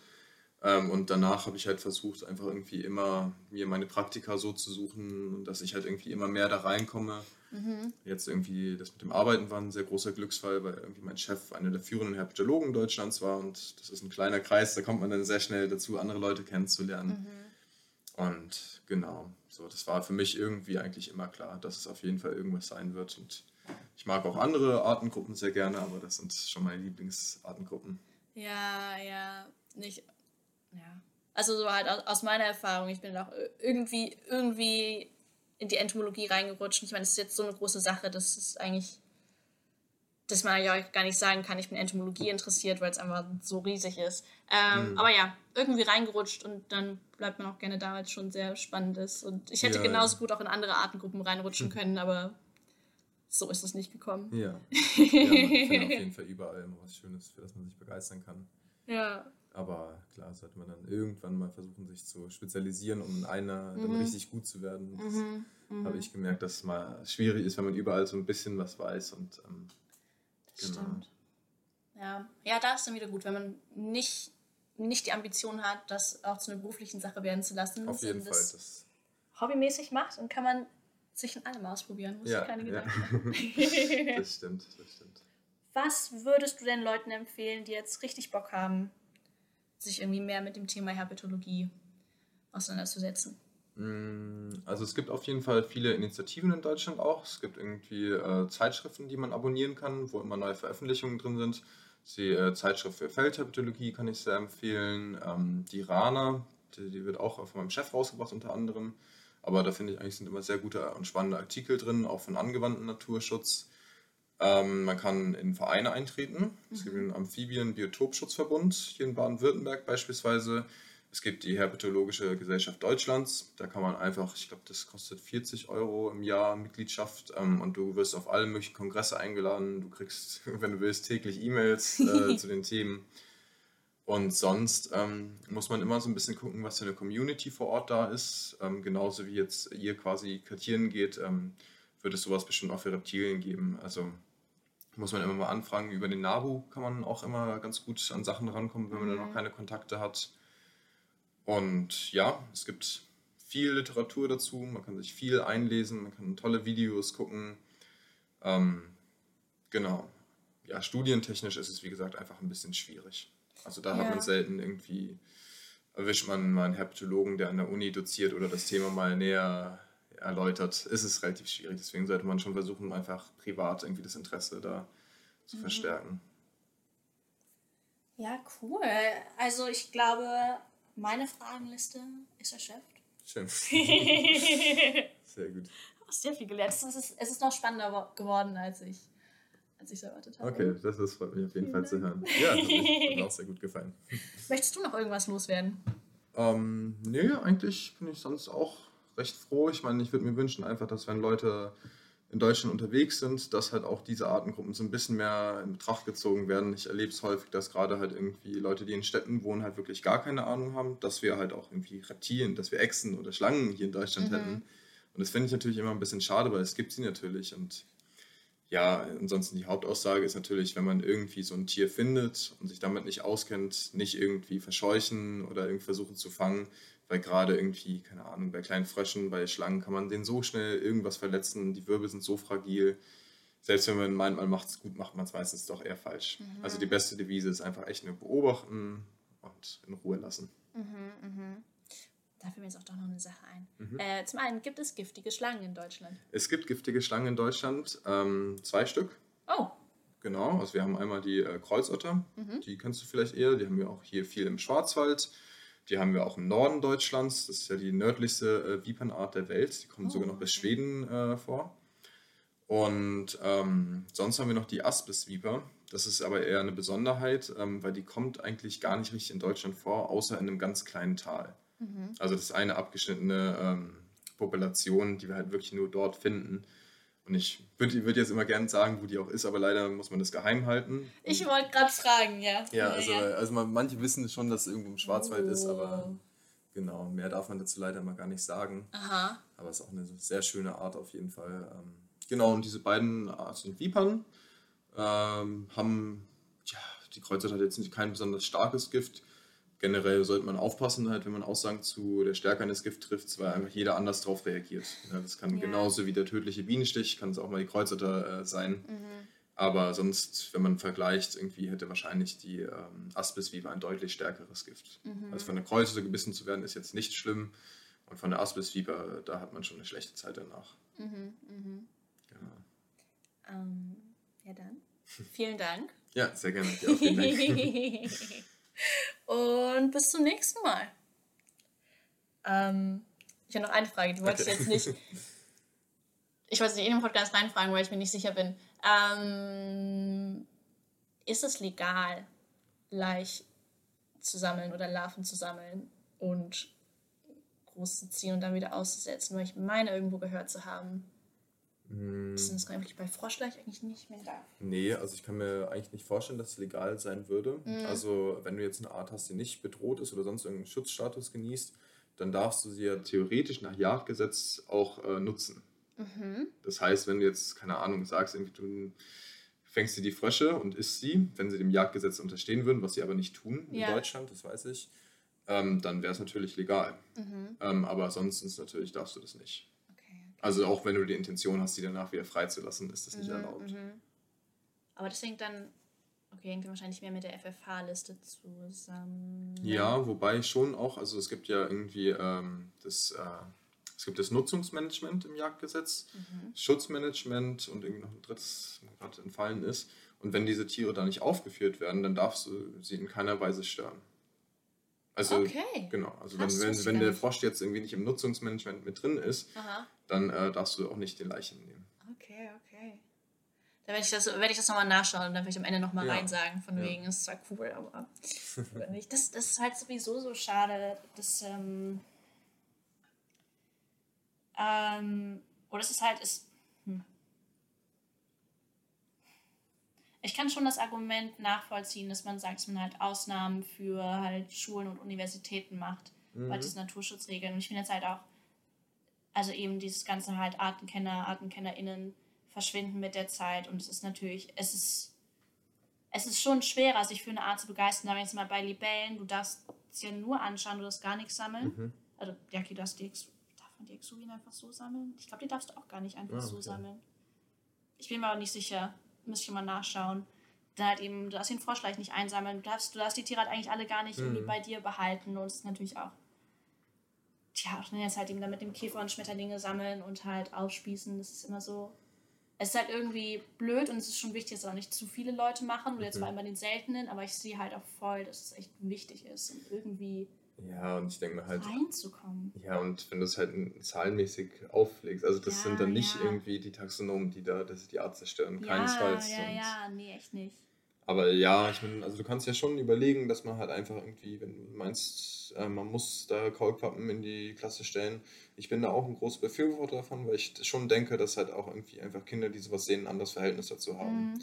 Ähm, und danach habe ich halt versucht, einfach irgendwie immer mir meine Praktika so zu suchen, dass ich halt irgendwie immer mehr da reinkomme. Mhm. Jetzt irgendwie, das mit dem Arbeiten war ein sehr großer Glücksfall, weil irgendwie mein Chef einer der führenden Herpetologen Deutschlands war und das ist ein kleiner Kreis, da kommt man dann sehr schnell dazu, andere Leute kennenzulernen. Mhm. Und genau, so, das war für mich irgendwie eigentlich immer klar, dass es auf jeden Fall irgendwas sein wird. Und ich mag auch andere Artengruppen sehr gerne, aber das sind schon meine Lieblingsartengruppen. Ja, ja, nicht ja. Also so halt aus meiner Erfahrung, ich bin auch irgendwie, irgendwie in die Entomologie reingerutscht. Ich meine, das ist jetzt so eine große Sache, dass es eigentlich, dass man ja gar nicht sagen kann, ich bin Entomologie interessiert, weil es einfach so riesig ist. Ähm, mhm. Aber ja, irgendwie reingerutscht und dann bleibt man auch gerne da, weil es schon sehr spannend ist. Und ich hätte ja, genauso ja. gut auch in andere Artengruppen reinrutschen mhm. können, aber so ist es nicht gekommen. Ja, ja man findet auf jeden Fall überall immer was Schönes, für das man sich begeistern kann. Ja. Aber klar, sollte man dann irgendwann mal versuchen, sich zu spezialisieren, um in einer mhm. dann richtig gut zu werden. Das mhm. mhm. habe ich gemerkt, dass es mal schwierig ist, wenn man überall so ein bisschen was weiß. Und, ähm, das genau. stimmt. Ja. ja, da ist dann wieder gut, wenn man nicht, nicht die Ambition hat, das auch zu einer beruflichen Sache werden zu lassen. Auf jeden Fall. Das, hobbymäßig macht, dann kann man sich in allem ausprobieren. Muss ja, keine Gedanken ja. machen. das stimmt, das stimmt. Was würdest du denn Leuten empfehlen, die jetzt richtig Bock haben, sich irgendwie mehr mit dem Thema Herpetologie auseinanderzusetzen? Mm, also es gibt auf jeden Fall viele Initiativen in Deutschland auch. Es gibt irgendwie äh, Zeitschriften, die man abonnieren kann, wo immer neue Veröffentlichungen drin sind. Die äh, Zeitschrift für Feldherpetologie kann ich sehr empfehlen. Ähm, die Rana, die, die, wird auch von meinem Chef rausgebracht unter anderem. Aber da finde ich eigentlich sind immer sehr gute und spannende Artikel drin, auch von angewandten Naturschutz. Ähm, man kann in Vereine eintreten. Es gibt mhm. den Amphibien-Biotopschutzverbund hier in Baden-Württemberg beispielsweise. Es gibt die Herpetologische Gesellschaft Deutschlands. Da kann man einfach, ich glaube, das kostet 40 Euro im Jahr Mitgliedschaft ähm, und du wirst auf alle möglichen Kongresse eingeladen. Du kriegst, wenn du willst, täglich E-Mails äh, zu den Themen. Und sonst ähm, muss man immer so ein bisschen gucken, was für eine Community vor Ort da ist. Ähm, genauso wie jetzt ihr quasi kartieren geht, ähm, wird es sowas bestimmt auch für Reptilien geben. Also muss man immer mal anfragen. Über den NABU kann man auch immer ganz gut an Sachen rankommen, wenn man mhm. da noch mhm. keine Kontakte hat. Und ja, es gibt viel Literatur dazu, man kann sich viel einlesen, man kann tolle Videos gucken. Ähm, genau. Ja, studientechnisch ist es wie gesagt einfach ein bisschen schwierig. Also da ja. hat man selten irgendwie, erwischt man mal einen Herpetologen, der an der Uni doziert oder das Thema mal näher erläutert, ist es relativ schwierig. Deswegen sollte man schon versuchen, einfach privat irgendwie das Interesse da zu mhm. verstärken. Ja, cool. Also ich glaube, meine Fragenliste ist erschöpft. Schön. sehr gut. Hast sehr viel gelernt. Es ist, es ist noch spannender geworden, als ich als ich es erwartet habe. Okay, das, das freut mich auf jeden Fall zu hören. Ja, das hat mir auch sehr gut gefallen. Möchtest du noch irgendwas loswerden? Ähm, nee, eigentlich bin ich sonst auch recht froh. Ich meine, ich würde mir wünschen einfach, dass wenn Leute in Deutschland unterwegs sind, dass halt auch diese Artengruppen so ein bisschen mehr in Betracht gezogen werden. Ich erlebe es häufig, dass gerade halt irgendwie Leute, die in Städten wohnen, halt wirklich gar keine Ahnung haben, dass wir halt auch irgendwie Reptilien, dass wir Echsen oder Schlangen hier in Deutschland mhm. hätten. Und das finde ich natürlich immer ein bisschen schade, weil es gibt sie natürlich. Und ja, ansonsten die Hauptaussage ist natürlich, wenn man irgendwie so ein Tier findet und sich damit nicht auskennt, nicht irgendwie verscheuchen oder irgendwie versuchen zu fangen, weil gerade irgendwie, keine Ahnung, bei kleinen Fröschen, bei Schlangen kann man den so schnell irgendwas verletzen, die Wirbel sind so fragil. Selbst wenn man meint, man macht es gut, macht man es meistens doch eher falsch. Mhm. Also die beste Devise ist einfach echt nur beobachten und in Ruhe lassen. Mhm, mh. Da fällt mir jetzt auch doch noch eine Sache ein. Mhm. Äh, zum einen gibt es giftige Schlangen in Deutschland. Es gibt giftige Schlangen in Deutschland, ähm, zwei Stück. Oh. Genau, also wir haben einmal die äh, Kreuzotter, mhm. die kennst du vielleicht eher, die haben wir auch hier viel im Schwarzwald. Die haben wir auch im Norden Deutschlands, das ist ja die nördlichste äh, Vipernart der Welt, die kommt oh, sogar noch bis Schweden äh, vor. Und ähm, sonst haben wir noch die Aspisviper. Das ist aber eher eine Besonderheit, ähm, weil die kommt eigentlich gar nicht richtig in Deutschland vor, außer in einem ganz kleinen Tal. Mhm. Also das ist eine abgeschnittene ähm, Population, die wir halt wirklich nur dort finden. Und ich würde würd jetzt immer gerne sagen, wo die auch ist, aber leider muss man das geheim halten. Ich wollte gerade fragen, ja. Ja, also, ja. also man, manche wissen schon, dass es irgendwo im Schwarzwald oh. ist, aber oh. genau, mehr darf man dazu leider mal gar nicht sagen. Aha. Aber es ist auch eine sehr schöne Art auf jeden Fall. Ähm, genau, und diese beiden Arten Vipern ähm, haben, ja, die Kreuzert hat jetzt nicht kein besonders starkes Gift, generell sollte man aufpassen, halt, wenn man Aussagen zu der Stärke eines Gifts trifft, weil einfach jeder anders darauf reagiert. Ja, das kann ja. genauso wie der tödliche Bienenstich, kann es auch mal die Kreuzotter äh, sein. Mhm. Aber sonst, wenn man vergleicht, irgendwie hätte wahrscheinlich die ähm, Aspisviper ein deutlich stärkeres Gift. Mhm. Also von der Kreuzotter gebissen zu werden, ist jetzt nicht schlimm. Und von der Aspisviper, da hat man schon eine schlechte Zeit danach. Mhm, mhm. Genau. Ähm, ja dann. Vielen Dank. Ja, sehr gerne. Ja, vielen Dank. Und bis zum nächsten Mal. Ähm, ich habe noch eine Frage. Du wolltest okay. jetzt nicht. Ich wollte nicht in den Podcast reinfragen, weil ich mir nicht sicher bin. Ähm, ist es legal, Laich zu sammeln oder Larven zu sammeln und groß zu ziehen und dann wieder auszusetzen? Weil ich meine, irgendwo gehört zu haben. Das ist eigentlich bei Froschleich eigentlich nicht mehr da. Nee, also ich kann mir eigentlich nicht vorstellen, dass es legal sein würde. Mhm. Also wenn du jetzt eine Art hast, die nicht bedroht ist oder sonst irgendeinen Schutzstatus genießt, dann darfst du sie ja theoretisch nach Jagdgesetz auch äh, nutzen. Mhm. Das heißt, wenn du jetzt, keine Ahnung, sagst, irgendwie du fängst dir die Frösche und isst sie, wenn sie dem Jagdgesetz unterstehen würden, was sie aber nicht tun in ja. Deutschland, das weiß ich, ähm, dann wäre es natürlich legal. Mhm. Ähm, aber sonst natürlich darfst du das nicht. Also auch wenn du die Intention hast, die danach wieder freizulassen, ist das nicht mhm, erlaubt. Mhm. Aber das hängt dann, okay, hängt dann wahrscheinlich mehr mit der FFH-Liste zusammen. Ja, wobei schon auch, also es gibt ja irgendwie ähm, das, äh, es gibt das Nutzungsmanagement im Jagdgesetz, mhm. Schutzmanagement und irgendwie noch ein drittes, was gerade entfallen ist. Und wenn diese Tiere da nicht aufgeführt werden, dann darfst du sie in keiner Weise stören. Also, okay. genau. Also, wenn, wenn, wenn der Frosch jetzt irgendwie nicht im Nutzungsmanagement mit drin ist, Aha. dann äh, darfst du auch nicht den Leichen nehmen. Okay, okay. Dann werde ich das, werd ich das nochmal nachschauen und dann werde ich am Ende nochmal ja. rein sagen, von ja. wegen, ist zwar cool, aber nicht. Das, das ist halt sowieso so schade, dass, ähm, ähm, oder es ist halt, ist, ich kann schon das Argument nachvollziehen, dass man sagt, dass man halt Ausnahmen für halt Schulen und Universitäten macht, mhm. weil das Naturschutzregeln. Und ich finde jetzt halt auch, also eben dieses ganze halt Artenkenner, ArtenkennerInnen verschwinden mit der Zeit und es ist natürlich, es ist, es ist schon schwerer, sich für eine Art zu begeistern. Da wenn jetzt mal bei Libellen, du darfst es ja nur anschauen, du darfst gar nichts sammeln. Mhm. Also, ja, okay, du darfst die, darf man die Exuvien einfach so sammeln? Ich glaube, die darfst du auch gar nicht einfach ah, okay. so sammeln. Ich bin mir aber nicht sicher müsste ich mal nachschauen. Dann halt eben, du darfst den Froschleich nicht einsammeln, du darfst, du darfst die Tiere halt eigentlich alle gar nicht mhm. irgendwie bei dir behalten und es ist natürlich auch, tja, auch jetzt halt eben dann mit dem Käfer und Schmetterlinge sammeln und halt aufspießen, das ist immer so, es ist halt irgendwie blöd und es ist schon wichtig, dass auch nicht zu viele Leute machen oder jetzt mhm. vor allem bei den seltenen, aber ich sehe halt auch voll, dass es echt wichtig ist und irgendwie ja, und ich denke mir halt. Reinzukommen. Ja, und wenn du es halt zahlenmäßig auflegst, also das ja, sind dann nicht ja. irgendwie die Taxonomen, die da das die Art zerstören, ja, keinesfalls. Ja, ja, nee, echt nicht. Aber ja, ich meine, also du kannst ja schon überlegen, dass man halt einfach irgendwie, wenn du meinst, äh, man muss da Kaulquappen in die Klasse stellen. Ich bin da auch ein großer Befürworter davon, weil ich schon denke, dass halt auch irgendwie einfach Kinder, die sowas sehen, ein anderes Verhältnis dazu haben. Mhm.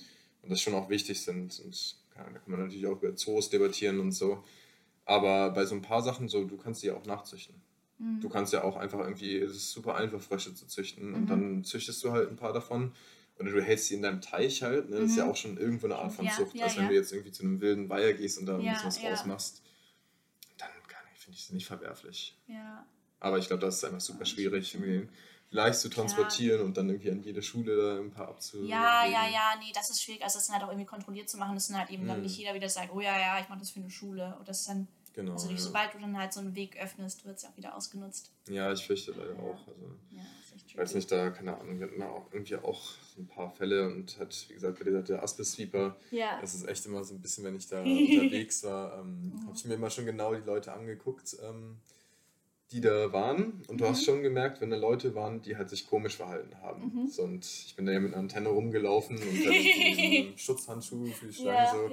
Und das schon auch wichtig sind. Und da kann man natürlich auch über Zoos debattieren und so. Aber bei so ein paar Sachen, so, du kannst die ja auch nachzüchten. Mhm. Du kannst ja auch einfach irgendwie, es ist super einfach, Frösche zu züchten. Mhm. Und dann züchtest du halt ein paar davon. Oder du hältst sie in deinem Teich halt. Ne? Das ist ja mhm. auch schon irgendwo eine Art von ja, Zucht. Ja, als wenn du jetzt irgendwie zu einem wilden Weiher gehst und da ein bisschen was draus machst, dann finde ich es nicht verwerflich. Ja. Aber ich glaube, das ist einfach super schwierig. Irgendwie leicht zu transportieren ja. und dann irgendwie an jede Schule da ein paar abzu. Ja, ja, ja, nee, das ist schwierig. Also das dann halt auch irgendwie kontrolliert zu machen, dass dann halt eben mhm. dann nicht jeder wieder sagt, oh ja, ja, ich mache das für eine Schule. Und das dann. Genau. Also durch, ja. sobald du dann halt so einen Weg öffnest, wird es ja auch wieder ausgenutzt. ja, ich fürchte leider auch. Also, Ja, weiß nicht, da, keine Ahnung, wir hatten auch irgendwie auch ein paar Fälle und hat, wie gesagt, bei dieser der Asbest-Sweeper, Ja. das ist echt immer so ein bisschen, wenn ich da unterwegs war, ähm, habe ich mir immer schon genau die Leute angeguckt, ähm, die da waren. Und du hast schon gemerkt, wenn da Leute waren, die halt sich komisch verhalten haben. So, und ich bin da ja mit einer Antenne rumgelaufen und dann einen Schutzhandschuh für die Ja, so.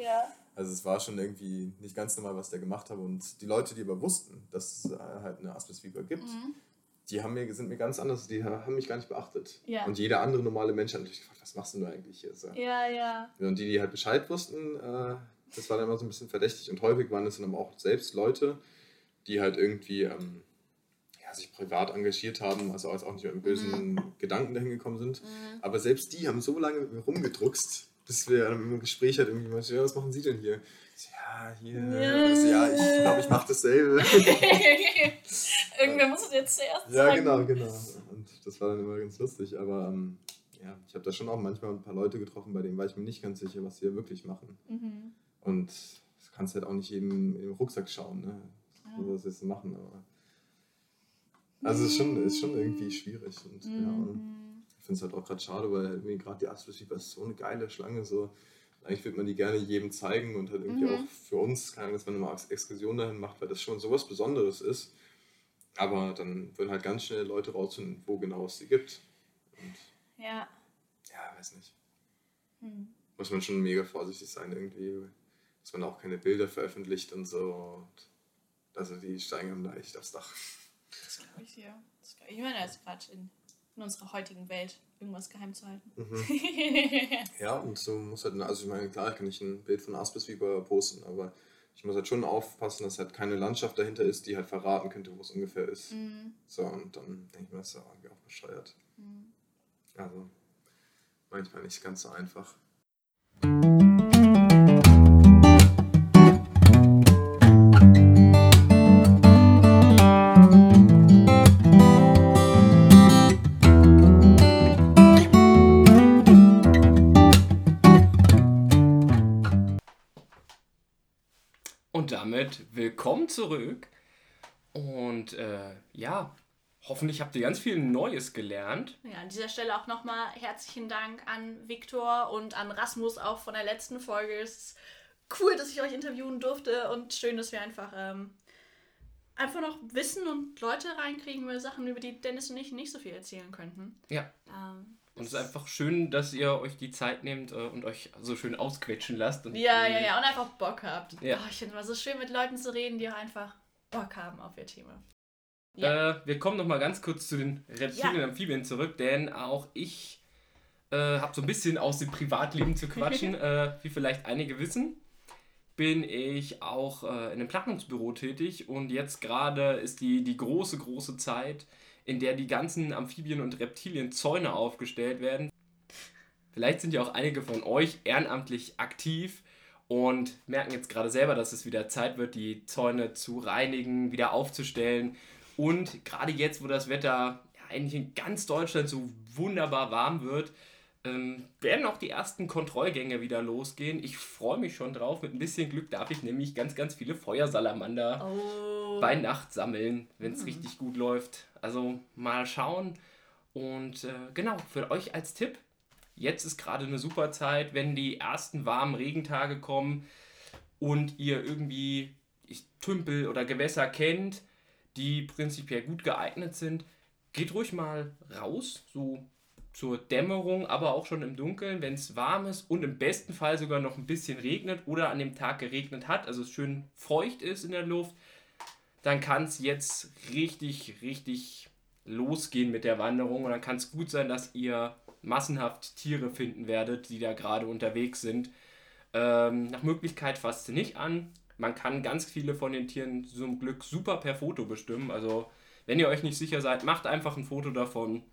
Also es war schon irgendwie nicht ganz normal, was der gemacht hat. Und die Leute, die aber wussten, dass es äh, halt eine Asbestfieber gibt, Mhm. die haben mir, sind mir ganz anders, die haben mich gar nicht beachtet. Ja. Und jeder andere normale Mensch hat natürlich gefragt, was machst denn du eigentlich hier? So. Ja, ja. Und die, die halt Bescheid wussten, äh, das war dann immer so ein bisschen verdächtig. Und häufig waren es dann aber auch selbst Leute, die halt irgendwie ähm, ja, sich privat engagiert haben, also auch nicht mit einem bösen Gedanken dahin gekommen sind. Mhm. Aber selbst die haben so lange rumgedruckst, bis wir im Gespräch halt irgendwie meinte, ja, was machen Sie denn hier? Ja, hier. Ja. Ich so, ja, ich glaube, ich mache dasselbe. Irgendwer muss es jetzt zuerst ja, sagen. genau, genau. Und das war dann immer ganz lustig. Aber ähm, ja, ich habe da schon auch manchmal ein paar Leute getroffen, bei denen war ich mir nicht ganz sicher, was sie da wirklich machen. Mhm. Und das kannst halt auch nicht jedem im Rucksack schauen, ne? Ja. Was jetzt machen, aber. Also es ist schon, ist schon irgendwie schwierig. Und ja, und Mhm. ich finde es halt auch gerade schade, weil irgendwie gerade die Aspisviper ist so eine geile Schlange. So. Eigentlich würde man die gerne jedem zeigen und halt irgendwie Mhm. auch für uns, keine Ahnung, dass man Ex- Exkursion dahin macht, weil das schon sowas Besonderes ist. Aber dann würden halt ganz schnell Leute rausfinden, wo genau es sie gibt. Und Ja. ja, weiß nicht. Hm. Muss man schon mega vorsichtig sein irgendwie, dass man auch keine Bilder veröffentlicht und so. Und also die steigen da echt aufs Dach. Das glaube ich, ja. Das glaub ich. ich meine, jetzt gerade in, in unserer heutigen Welt irgendwas geheim zu halten. Ja, und so muss halt, also ich meine, klar kann ich ein Bild von Aspisviper posten, aber ich muss halt schon aufpassen, dass halt keine Landschaft dahinter ist, die halt verraten könnte, wo es ungefähr ist. Mhm. So, und dann denke ich mir, das ist ja irgendwie auch bescheuert. Mhm. Also manchmal nicht ganz so einfach. Damit willkommen zurück. Und äh, ja, hoffentlich habt ihr ganz viel Neues gelernt. Ja, an dieser Stelle auch nochmal herzlichen Dank an Viktor und an Rasmus auch von der letzten Folge. Es ist cool, dass ich euch interviewen durfte und schön, dass wir einfach, ähm, einfach noch Wissen und Leute reinkriegen über Sachen, über die Dennis und ich nicht so viel erzählen könnten. Ja. Ähm, Und es ist einfach schön, dass ihr euch die Zeit nehmt äh, und euch so schön ausquetschen lasst. Und, ja, ja, ja, und einfach Bock habt. Ja. Oh, ich finde es immer so schön, mit Leuten zu reden, die auch einfach Bock haben auf ihr Thema. Ja. Äh, wir kommen noch mal ganz kurz zu den Reptilien und Amphibien zurück, denn auch ich äh, habe so ein bisschen aus dem Privatleben zu quatschen. äh, wie vielleicht einige wissen, bin ich auch äh, in einem Planungsbüro tätig und jetzt gerade ist die, die große, große Zeit, in der die ganzen Amphibien und Reptilien Zäune aufgestellt werden. Vielleicht sind ja auch einige von euch ehrenamtlich aktiv und merken jetzt gerade selber, dass es wieder Zeit wird, die Zäune zu reinigen, wieder aufzustellen. Und gerade jetzt, wo das Wetter ja, eigentlich in ganz Deutschland so wunderbar warm wird, ähm, werden auch die ersten Kontrollgänge wieder losgehen. Ich freue mich schon drauf. Mit ein bisschen Glück darf ich nämlich ganz, ganz viele Feuersalamander Oh. bei Nacht sammeln, wenn es richtig gut läuft. Also mal schauen. Und äh, genau, für euch als Tipp, jetzt ist gerade eine super Zeit, wenn die ersten warmen Regentage kommen und ihr irgendwie Tümpel oder Gewässer kennt, die prinzipiell gut geeignet sind, geht ruhig mal raus, so zur Dämmerung, aber auch schon im Dunkeln, wenn es warm ist und im besten Fall sogar noch ein bisschen regnet oder an dem Tag geregnet hat, also es schön feucht ist in der Luft, dann kann es jetzt richtig, richtig losgehen mit der Wanderung und dann kann es gut sein, dass ihr massenhaft Tiere finden werdet, die da gerade unterwegs sind. Ähm, nach Möglichkeit fasst sie nicht an. Man kann ganz viele von den Tieren zum Glück super per Foto bestimmen. Also wenn ihr euch nicht sicher seid, macht einfach ein Foto davon.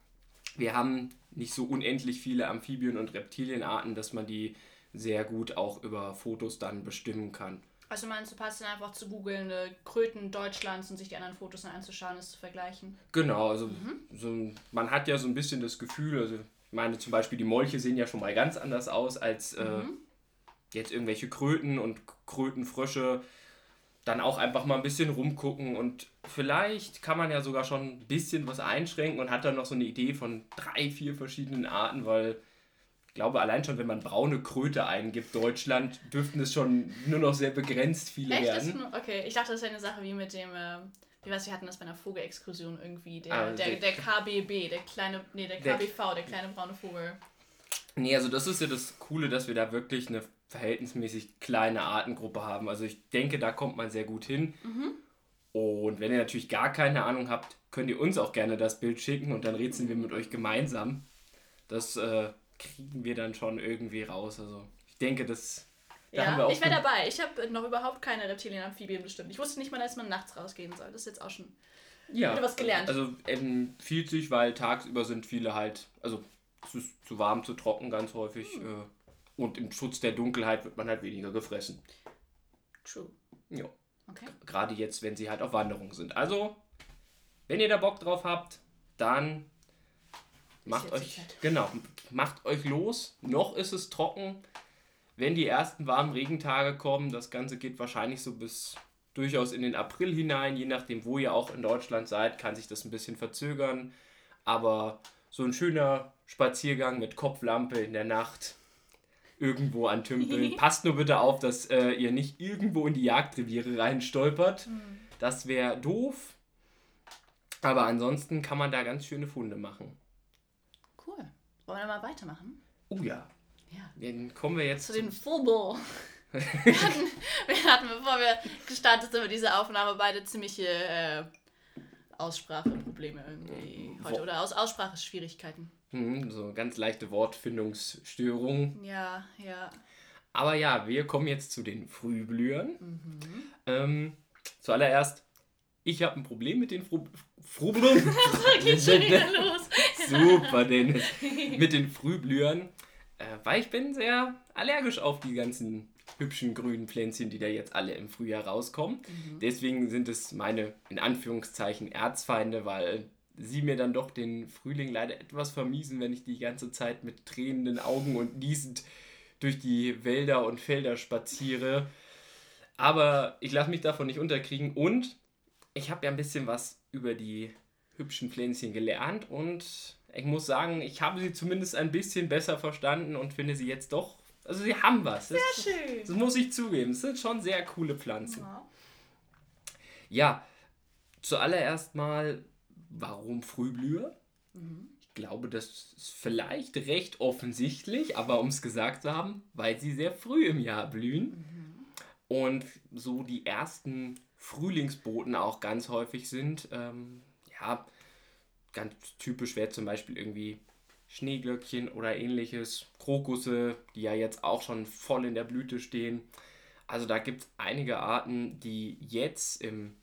Wir haben nicht so unendlich viele Amphibien- und Reptilienarten, dass man die sehr gut auch über Fotos dann bestimmen kann. Also meinst du, passt dann einfach zu googeln, Kröten Deutschlands und sich die anderen Fotos dann anzuschauen, es zu vergleichen? Genau, also so, man hat ja so ein bisschen das Gefühl, also ich meine zum Beispiel die Molche sehen ja schon mal ganz anders aus als äh, jetzt irgendwelche Kröten und Krötenfrösche. Dann auch einfach mal ein bisschen rumgucken und vielleicht kann man ja sogar schon ein bisschen was einschränken und hat dann noch so eine Idee von drei, vier verschiedenen Arten, weil ich glaube, allein schon, wenn man braune Kröte eingibt, Deutschland, dürften es schon nur noch sehr begrenzt viele Echt? werden. Nur, okay, ich dachte, das wäre eine Sache wie mit dem, äh, wie weiß, wir hatten das bei einer Vogelexkursion irgendwie, der, Ah, der, der- der KBB, der kleine, nee, der Der- KBV, der kleine braune Vogel. Nee, also das ist ja das Coole, dass wir da wirklich eine verhältnismäßig kleine Artengruppe haben. Also ich denke, da kommt man sehr gut hin. Und wenn ihr natürlich gar keine Ahnung habt, könnt ihr uns auch gerne das Bild schicken und dann rätseln wir mit euch gemeinsam. Das äh, kriegen wir dann schon irgendwie raus. Also ich denke, das da haben wir Ja, auch ich wäre dabei. Ich habe noch überhaupt keine Reptilien, Amphibien bestimmt. Ich wusste nicht mal, dass man nachts rausgehen soll. Das ist jetzt auch schon. ja, wieder was gelernt. Also empfiehlt sich, weil tagsüber sind viele halt, also es ist zu warm, zu trocken ganz häufig. Hm. Äh, und im Schutz der Dunkelheit wird man halt weniger gefressen. True. Ja. Okay. Gerade jetzt, wenn sie halt auf Wanderung sind. Also, wenn ihr da Bock drauf habt, dann macht euch, genau, macht euch los. Noch ist es trocken. Wenn die ersten warmen Regentage kommen, das Ganze geht wahrscheinlich so bis durchaus in den April hinein, je nachdem, wo ihr auch in Deutschland seid, kann sich das ein bisschen verzögern. Aber so ein schöner Spaziergang mit Kopflampe in der Nacht irgendwo an Tümpeln. Passt nur bitte auf, dass äh, ihr nicht irgendwo in die Jagdreviere reinstolpert. Das wäre doof. Aber ansonsten kann man da ganz schöne Funde machen. Cool. Wollen wir mal weitermachen? Oh ja. Ja. Dann kommen wir jetzt Zu den Vogel. wir, hatten, wir hatten, bevor wir gestartet sind mit dieser Aufnahme, beide ziemliche äh, Ausspracheprobleme irgendwie heute. Wo- Oder Aus Ausspracheschwierigkeiten. Hm, so ganz leichte Wortfindungsstörungen. Ja, ja. Aber ja, wir kommen jetzt zu den Frühblühern. Ähm, zuallererst, ich habe ein Problem mit den Frühblühern. Super, Dennis. Mit den Frühblühern. Äh, weil ich bin sehr allergisch auf die ganzen hübschen grünen Pflänzchen, die da jetzt alle im Frühjahr rauskommen. Deswegen sind es meine, in Anführungszeichen, Erzfeinde, weil sie mir dann doch den Frühling leider etwas vermiesen, wenn ich die ganze Zeit mit tränenden Augen und niesend durch die Wälder und Felder spaziere. Aber ich lasse mich davon nicht unterkriegen und ich habe ja ein bisschen was über die hübschen Pflänzchen gelernt und ich muss sagen, ich habe sie zumindest ein bisschen besser verstanden und finde sie jetzt doch, also sie haben was. Das, Schön. das muss ich zugeben. Es sind schon sehr coole Pflanzen. Ja. Ja, zuallererst mal, warum Frühblüher? Ich glaube, das ist vielleicht recht offensichtlich, aber um es gesagt zu haben, weil sie sehr früh im Jahr blühen und so die ersten Frühlingsboten auch ganz häufig sind. Ähm, ja, ganz typisch wäre zum Beispiel irgendwie Schneeglöckchen oder ähnliches, Krokusse, die ja jetzt auch schon voll in der Blüte stehen. Also da gibt es einige Arten, die jetzt im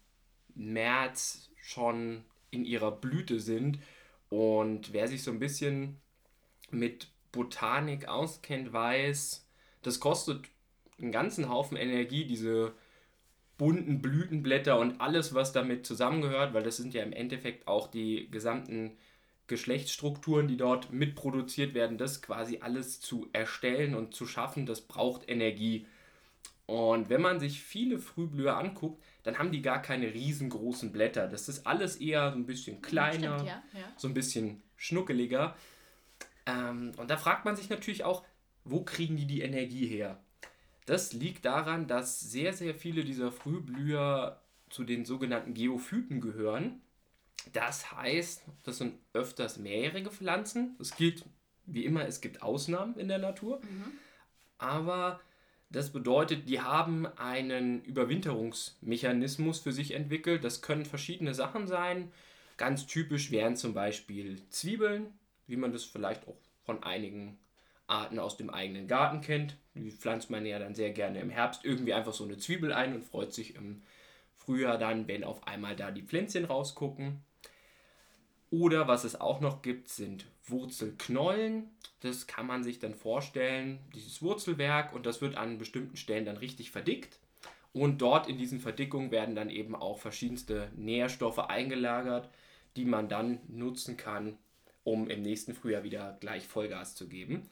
März schon in ihrer Blüte sind. Und wer sich so ein bisschen mit Botanik auskennt, weiß, das kostet einen ganzen Haufen Energie, diese bunten Blütenblätter und alles, was damit zusammengehört, weil das sind ja im Endeffekt auch die gesamten Geschlechtsstrukturen, die dort mitproduziert werden, das quasi alles zu erstellen und zu schaffen, das braucht Energie. Und wenn man sich viele Frühblüher anguckt, dann haben die gar keine riesengroßen Blätter. Das ist alles eher so ein bisschen kleiner, Stimmt, ja, ja. so ein bisschen schnuckeliger. Ähm, und da fragt man sich natürlich auch, wo kriegen die die Energie her? Das liegt daran, dass sehr, sehr viele dieser Frühblüher zu den sogenannten Geophyten gehören. Das heißt, das sind öfters mehrjährige Pflanzen. Es gilt, wie immer, es gibt Ausnahmen in der Natur. Aber das bedeutet, die haben einen Überwinterungsmechanismus für sich entwickelt. Das können verschiedene Sachen sein. Ganz typisch wären zum Beispiel Zwiebeln, wie man das vielleicht auch von einigen Arten aus dem eigenen Garten kennt. Die pflanzt man ja dann sehr gerne im Herbst irgendwie einfach so eine Zwiebel ein und freut sich im Frühjahr dann, wenn auf einmal da die Pflänzchen rausgucken. Oder was es auch noch gibt, sind Wurzelknollen. Das kann man sich dann vorstellen, dieses Wurzelwerk, und das wird an bestimmten Stellen dann richtig verdickt. Und dort in diesen Verdickungen werden dann eben auch verschiedenste Nährstoffe eingelagert, die man dann nutzen kann, um im nächsten Frühjahr wieder gleich Vollgas zu geben.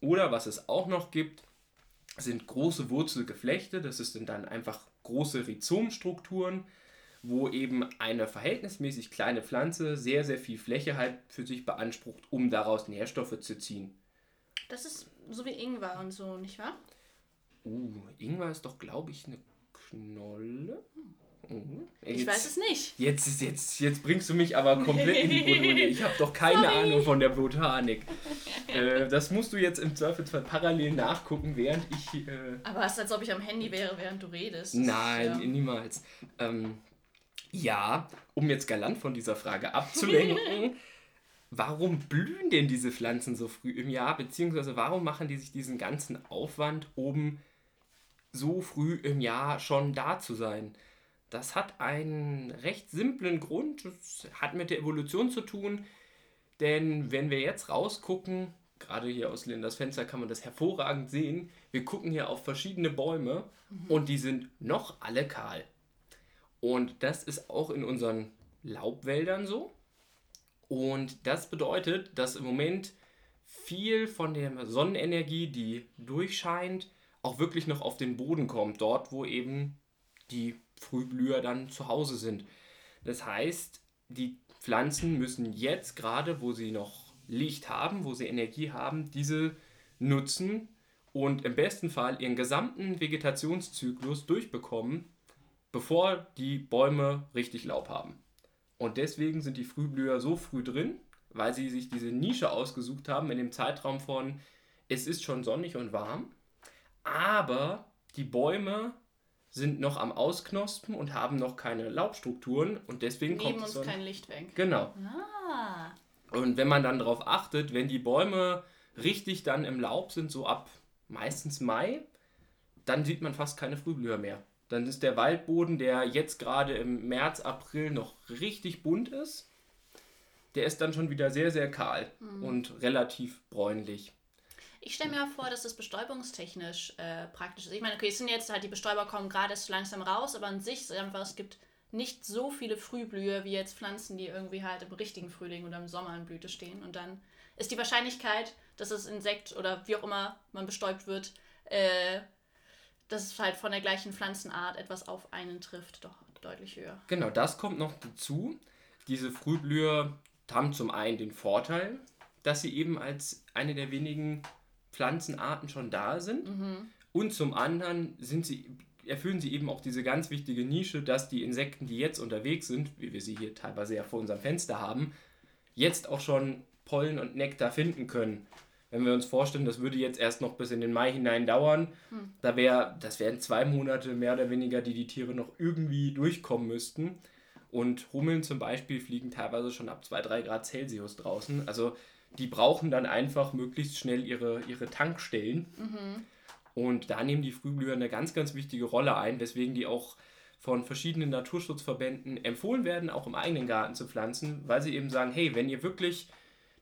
Oder was es auch noch gibt, sind große Wurzelgeflechte. Das ist dann einfach große Rhizomstrukturen, wo eben eine verhältnismäßig kleine Pflanze sehr, sehr viel Fläche halt für sich beansprucht, um daraus Nährstoffe zu ziehen. Das ist so wie Ingwer und so, nicht wahr? Uh, Ingwer ist doch, glaube ich, eine Knolle. Mhm. Ich weiß es nicht. Jetzt, jetzt, jetzt bringst du mich aber komplett in die Bredouille. Ich habe doch keine Sorry. Ahnung von der Botanik. äh, das musst du jetzt im Zweifelsfall parallel nachgucken, während ich. Äh aber es ist, als ob ich am Handy wäre, während du redest. Nein, ja. niemals. Ähm, ja, um jetzt galant von dieser Frage abzulenken. warum blühen denn diese Pflanzen so früh im Jahr? Beziehungsweise warum machen die sich diesen ganzen Aufwand, um so früh im Jahr schon da zu sein? Das hat einen recht simplen Grund. Das hat mit der Evolution zu tun. Denn wenn wir jetzt rausgucken, gerade hier aus Linders Fenster kann man das hervorragend sehen. Wir gucken hier auf verschiedene Bäume mhm. und die sind noch alle kahl. Und das ist auch in unseren Laubwäldern so. Und das bedeutet, dass im Moment viel von der Sonnenenergie, die durchscheint, auch wirklich noch auf den Boden kommt, dort wo eben die Frühblüher dann zu Hause sind. Das heißt, die Pflanzen müssen jetzt gerade, wo sie noch Licht haben, wo sie Energie haben, diese nutzen und im besten Fall ihren gesamten Vegetationszyklus durchbekommen, bevor die Bäume richtig Laub haben. Und deswegen sind die Frühblüher so früh drin, weil sie sich diese Nische ausgesucht haben in dem Zeitraum von es ist schon sonnig und warm, aber die Bäume sind noch am Ausknospen und haben noch keine Laubstrukturen und deswegen Nehmen kommt uns so kein Licht weg. Genau. Ah. Und wenn man dann darauf achtet, wenn die Bäume richtig dann im Laub sind, so ab meistens Mai, dann sieht man fast keine Frühblüher mehr. Dann ist der Waldboden, der jetzt gerade im März, April noch richtig bunt ist, der ist dann schon wieder sehr, sehr kahl mhm. und relativ bräunlich. Ich stelle mir vor, dass das bestäubungstechnisch äh, praktisch ist. Ich meine, okay, es sind jetzt halt, die Bestäuber kommen gerade erst langsam raus, aber an sich ist einfach, es gibt nicht so viele Frühblühe wie jetzt Pflanzen, die irgendwie halt im richtigen Frühling oder im Sommer in Blüte stehen. Und dann ist die Wahrscheinlichkeit, dass das Insekt oder wie auch immer man bestäubt wird, äh, dass es halt von der gleichen Pflanzenart etwas auf einen trifft, doch deutlich höher. Genau, das kommt noch dazu. Diese Frühblüher haben zum einen den Vorteil, dass sie eben als eine der wenigen Pflanzenarten schon da sind. Mhm. Und zum anderen sind sie, erfüllen sie eben auch diese ganz wichtige Nische, dass die Insekten, die jetzt unterwegs sind, wie wir sie hier teilweise ja vor unserem Fenster haben, jetzt auch schon Pollen und Nektar finden können. Wenn wir uns vorstellen, das würde jetzt erst noch bis in den Mai hinein dauern, hm. da wär, das wären zwei Monate mehr oder weniger, die die Tiere noch irgendwie durchkommen müssten. Und Hummeln zum Beispiel fliegen teilweise schon ab 2-3 Grad Celsius draußen. Also die brauchen dann einfach möglichst schnell ihre, ihre Tankstellen. Mhm. Und da nehmen die Frühblüher eine ganz, ganz wichtige Rolle ein, weswegen die auch von verschiedenen Naturschutzverbänden empfohlen werden, auch im eigenen Garten zu pflanzen, weil sie eben sagen, hey, wenn ihr wirklich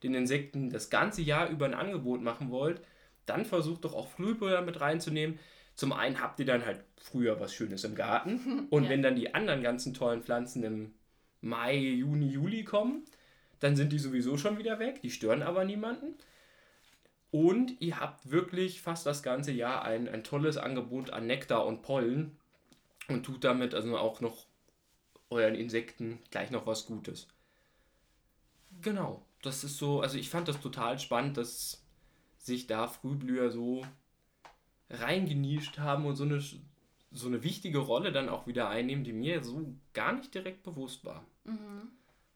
den Insekten das ganze Jahr über ein Angebot machen wollt, dann versucht doch auch Frühblüher mit reinzunehmen. Zum einen habt ihr dann halt früher was Schönes im Garten und ja. wenn dann die anderen ganzen tollen Pflanzen im Mai, Juni, Juli kommen, dann sind die sowieso schon wieder weg, die stören aber niemanden. Und ihr habt wirklich fast das ganze Jahr ein, ein tolles Angebot an Nektar und Pollen und tut damit also auch noch euren Insekten gleich noch was Gutes. Genau, das ist so, also ich fand das total spannend, dass sich da Frühblüher so reingenischt haben und so eine, so eine wichtige Rolle dann auch wieder einnehmen, die mir so gar nicht direkt bewusst war. Mhm.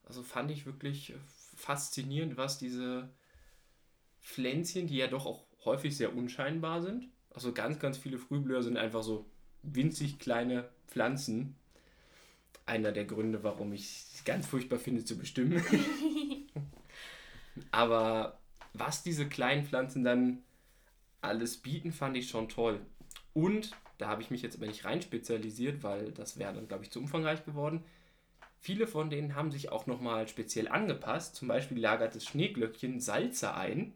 Also fand ich wirklich faszinierend, was diese Pflänzchen, die ja doch auch häufig sehr unscheinbar sind. Also ganz, ganz viele Frühblüher sind einfach so winzig kleine Pflanzen. Einer der Gründe, warum ich es ganz furchtbar finde zu bestimmen. Aber was diese kleinen Pflanzen dann alles bieten, fand ich schon toll. Und da habe ich mich jetzt aber nicht rein spezialisiert, weil das wäre dann, glaube ich, zu umfangreich geworden. Viele von denen haben sich auch nochmal speziell angepasst. Zum Beispiel lagert das Schneeglöckchen Salze ein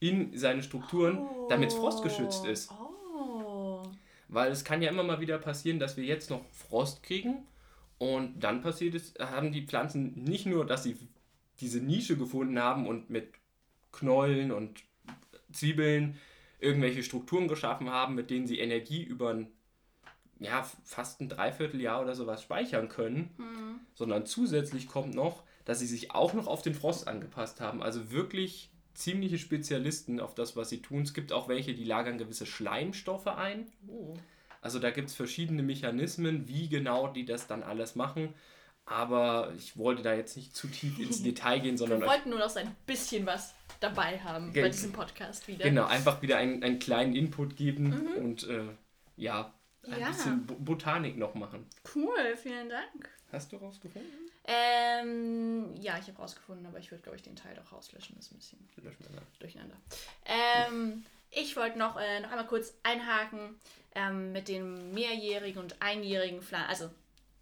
in seine Strukturen, oh. damit es frostgeschützt ist. Oh. Weil es kann ja immer mal wieder passieren, dass wir jetzt noch Frost kriegen und dann passiert es, haben die Pflanzen nicht nur, dass sie diese Nische gefunden haben und mit Knollen und Zwiebeln irgendwelche Strukturen geschaffen haben, mit denen sie Energie über einen ja, fast ein Dreivierteljahr oder sowas speichern können, sondern zusätzlich kommt noch, dass sie sich auch noch auf den Frost angepasst haben. Also wirklich ziemliche Spezialisten auf das, was sie tun. Es gibt auch welche, die lagern gewisse Schleimstoffe ein. Oh. Also da gibt es verschiedene Mechanismen, wie genau die das dann alles machen. Aber ich wollte da jetzt nicht zu tief ins Detail gehen, sondern Wir wollten nur noch so ein bisschen was dabei haben bei diesem Podcast wieder. genau einfach wieder einen, einen kleinen Input geben und äh, ja, ein Mhm. Ja. bisschen Bo- Botanik noch machen. Cool, vielen Dank. Hast du rausgefunden? Ähm, ja, ich habe rausgefunden, aber ich würde, glaube ich, den Teil doch rauslöschen. Das ist ein bisschen durcheinander. Ähm, ich wollte noch, äh, noch einmal kurz einhaken ähm, mit den mehrjährigen und einjährigen Pflanzen. Also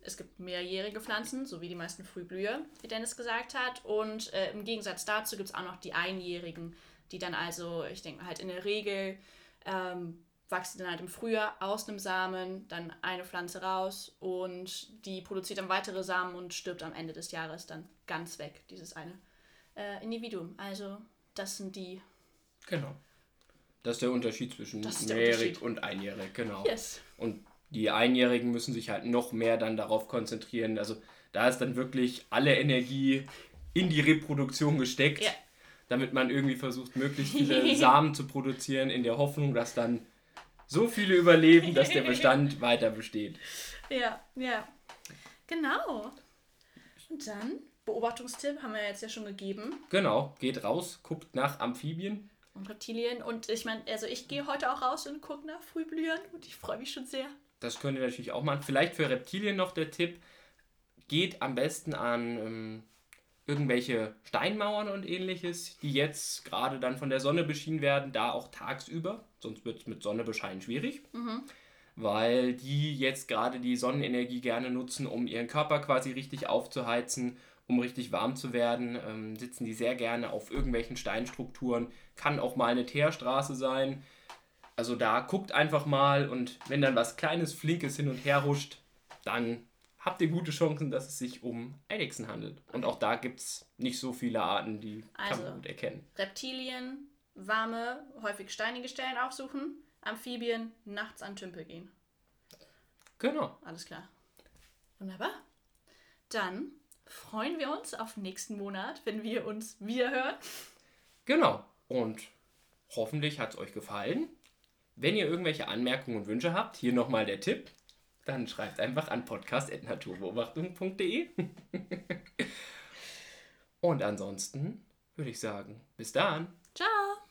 es gibt mehrjährige Pflanzen, so wie die meisten Frühblüher, wie Dennis gesagt hat. Und äh, im Gegensatz dazu gibt es auch noch die einjährigen, die dann also, ich denke halt in der Regel ähm, wachsen dann halt im Frühjahr aus einem Samen, dann eine Pflanze raus und die produziert dann weitere Samen und stirbt am Ende des Jahres dann ganz weg, dieses eine äh, Individuum. Also das sind die Genau. Das ist der Unterschied zwischen mehrjährig und einjährig, genau. Yes. Und die Einjährigen müssen sich halt noch mehr dann darauf konzentrieren. Also da ist dann wirklich alle Energie in die Reproduktion gesteckt, Ja. damit man irgendwie versucht, möglichst viele Samen zu produzieren, in der Hoffnung, dass dann so viele überleben, dass der Bestand weiter besteht. Ja, ja. Genau. Und dann, Beobachtungstipp haben wir jetzt ja schon gegeben. Genau, geht raus, guckt nach Amphibien. Und Reptilien. Und ich meine, also ich gehe heute auch raus und gucke nach Frühblühern und ich freue mich schon sehr. Das könnt ihr natürlich auch machen. Vielleicht für Reptilien noch der Tipp: geht am besten an ähm, irgendwelche Steinmauern und ähnliches, die jetzt gerade dann von der Sonne beschienen werden, da auch tagsüber. Sonst wird es mit Sonne bescheinen schwierig. Weil die jetzt gerade die Sonnenenergie gerne nutzen, um ihren Körper quasi richtig aufzuheizen, um richtig warm zu werden. Ähm, sitzen die sehr gerne auf irgendwelchen Steinstrukturen. Kann auch mal eine Teerstraße sein. Also da guckt einfach mal und wenn dann was Kleines, Flinkes hin und her huscht, dann habt ihr gute Chancen, dass es sich um Eidechsen handelt. Und auch da gibt es nicht so viele Arten, die kann Also. man gut erkennen. Reptilien, warme, häufig steinige Stellen aufsuchen. Amphibien, nachts an Tümpel gehen. Genau. Alles klar. Wunderbar. Dann freuen wir uns auf nächsten Monat, wenn wir uns wieder hören. Genau. Und hoffentlich hat es euch gefallen. Wenn ihr irgendwelche Anmerkungen und Wünsche habt, hier nochmal der Tipp. Dann schreibt einfach an podcast.naturbeobachtung.de. und ansonsten würde ich sagen, bis dann. Ciao.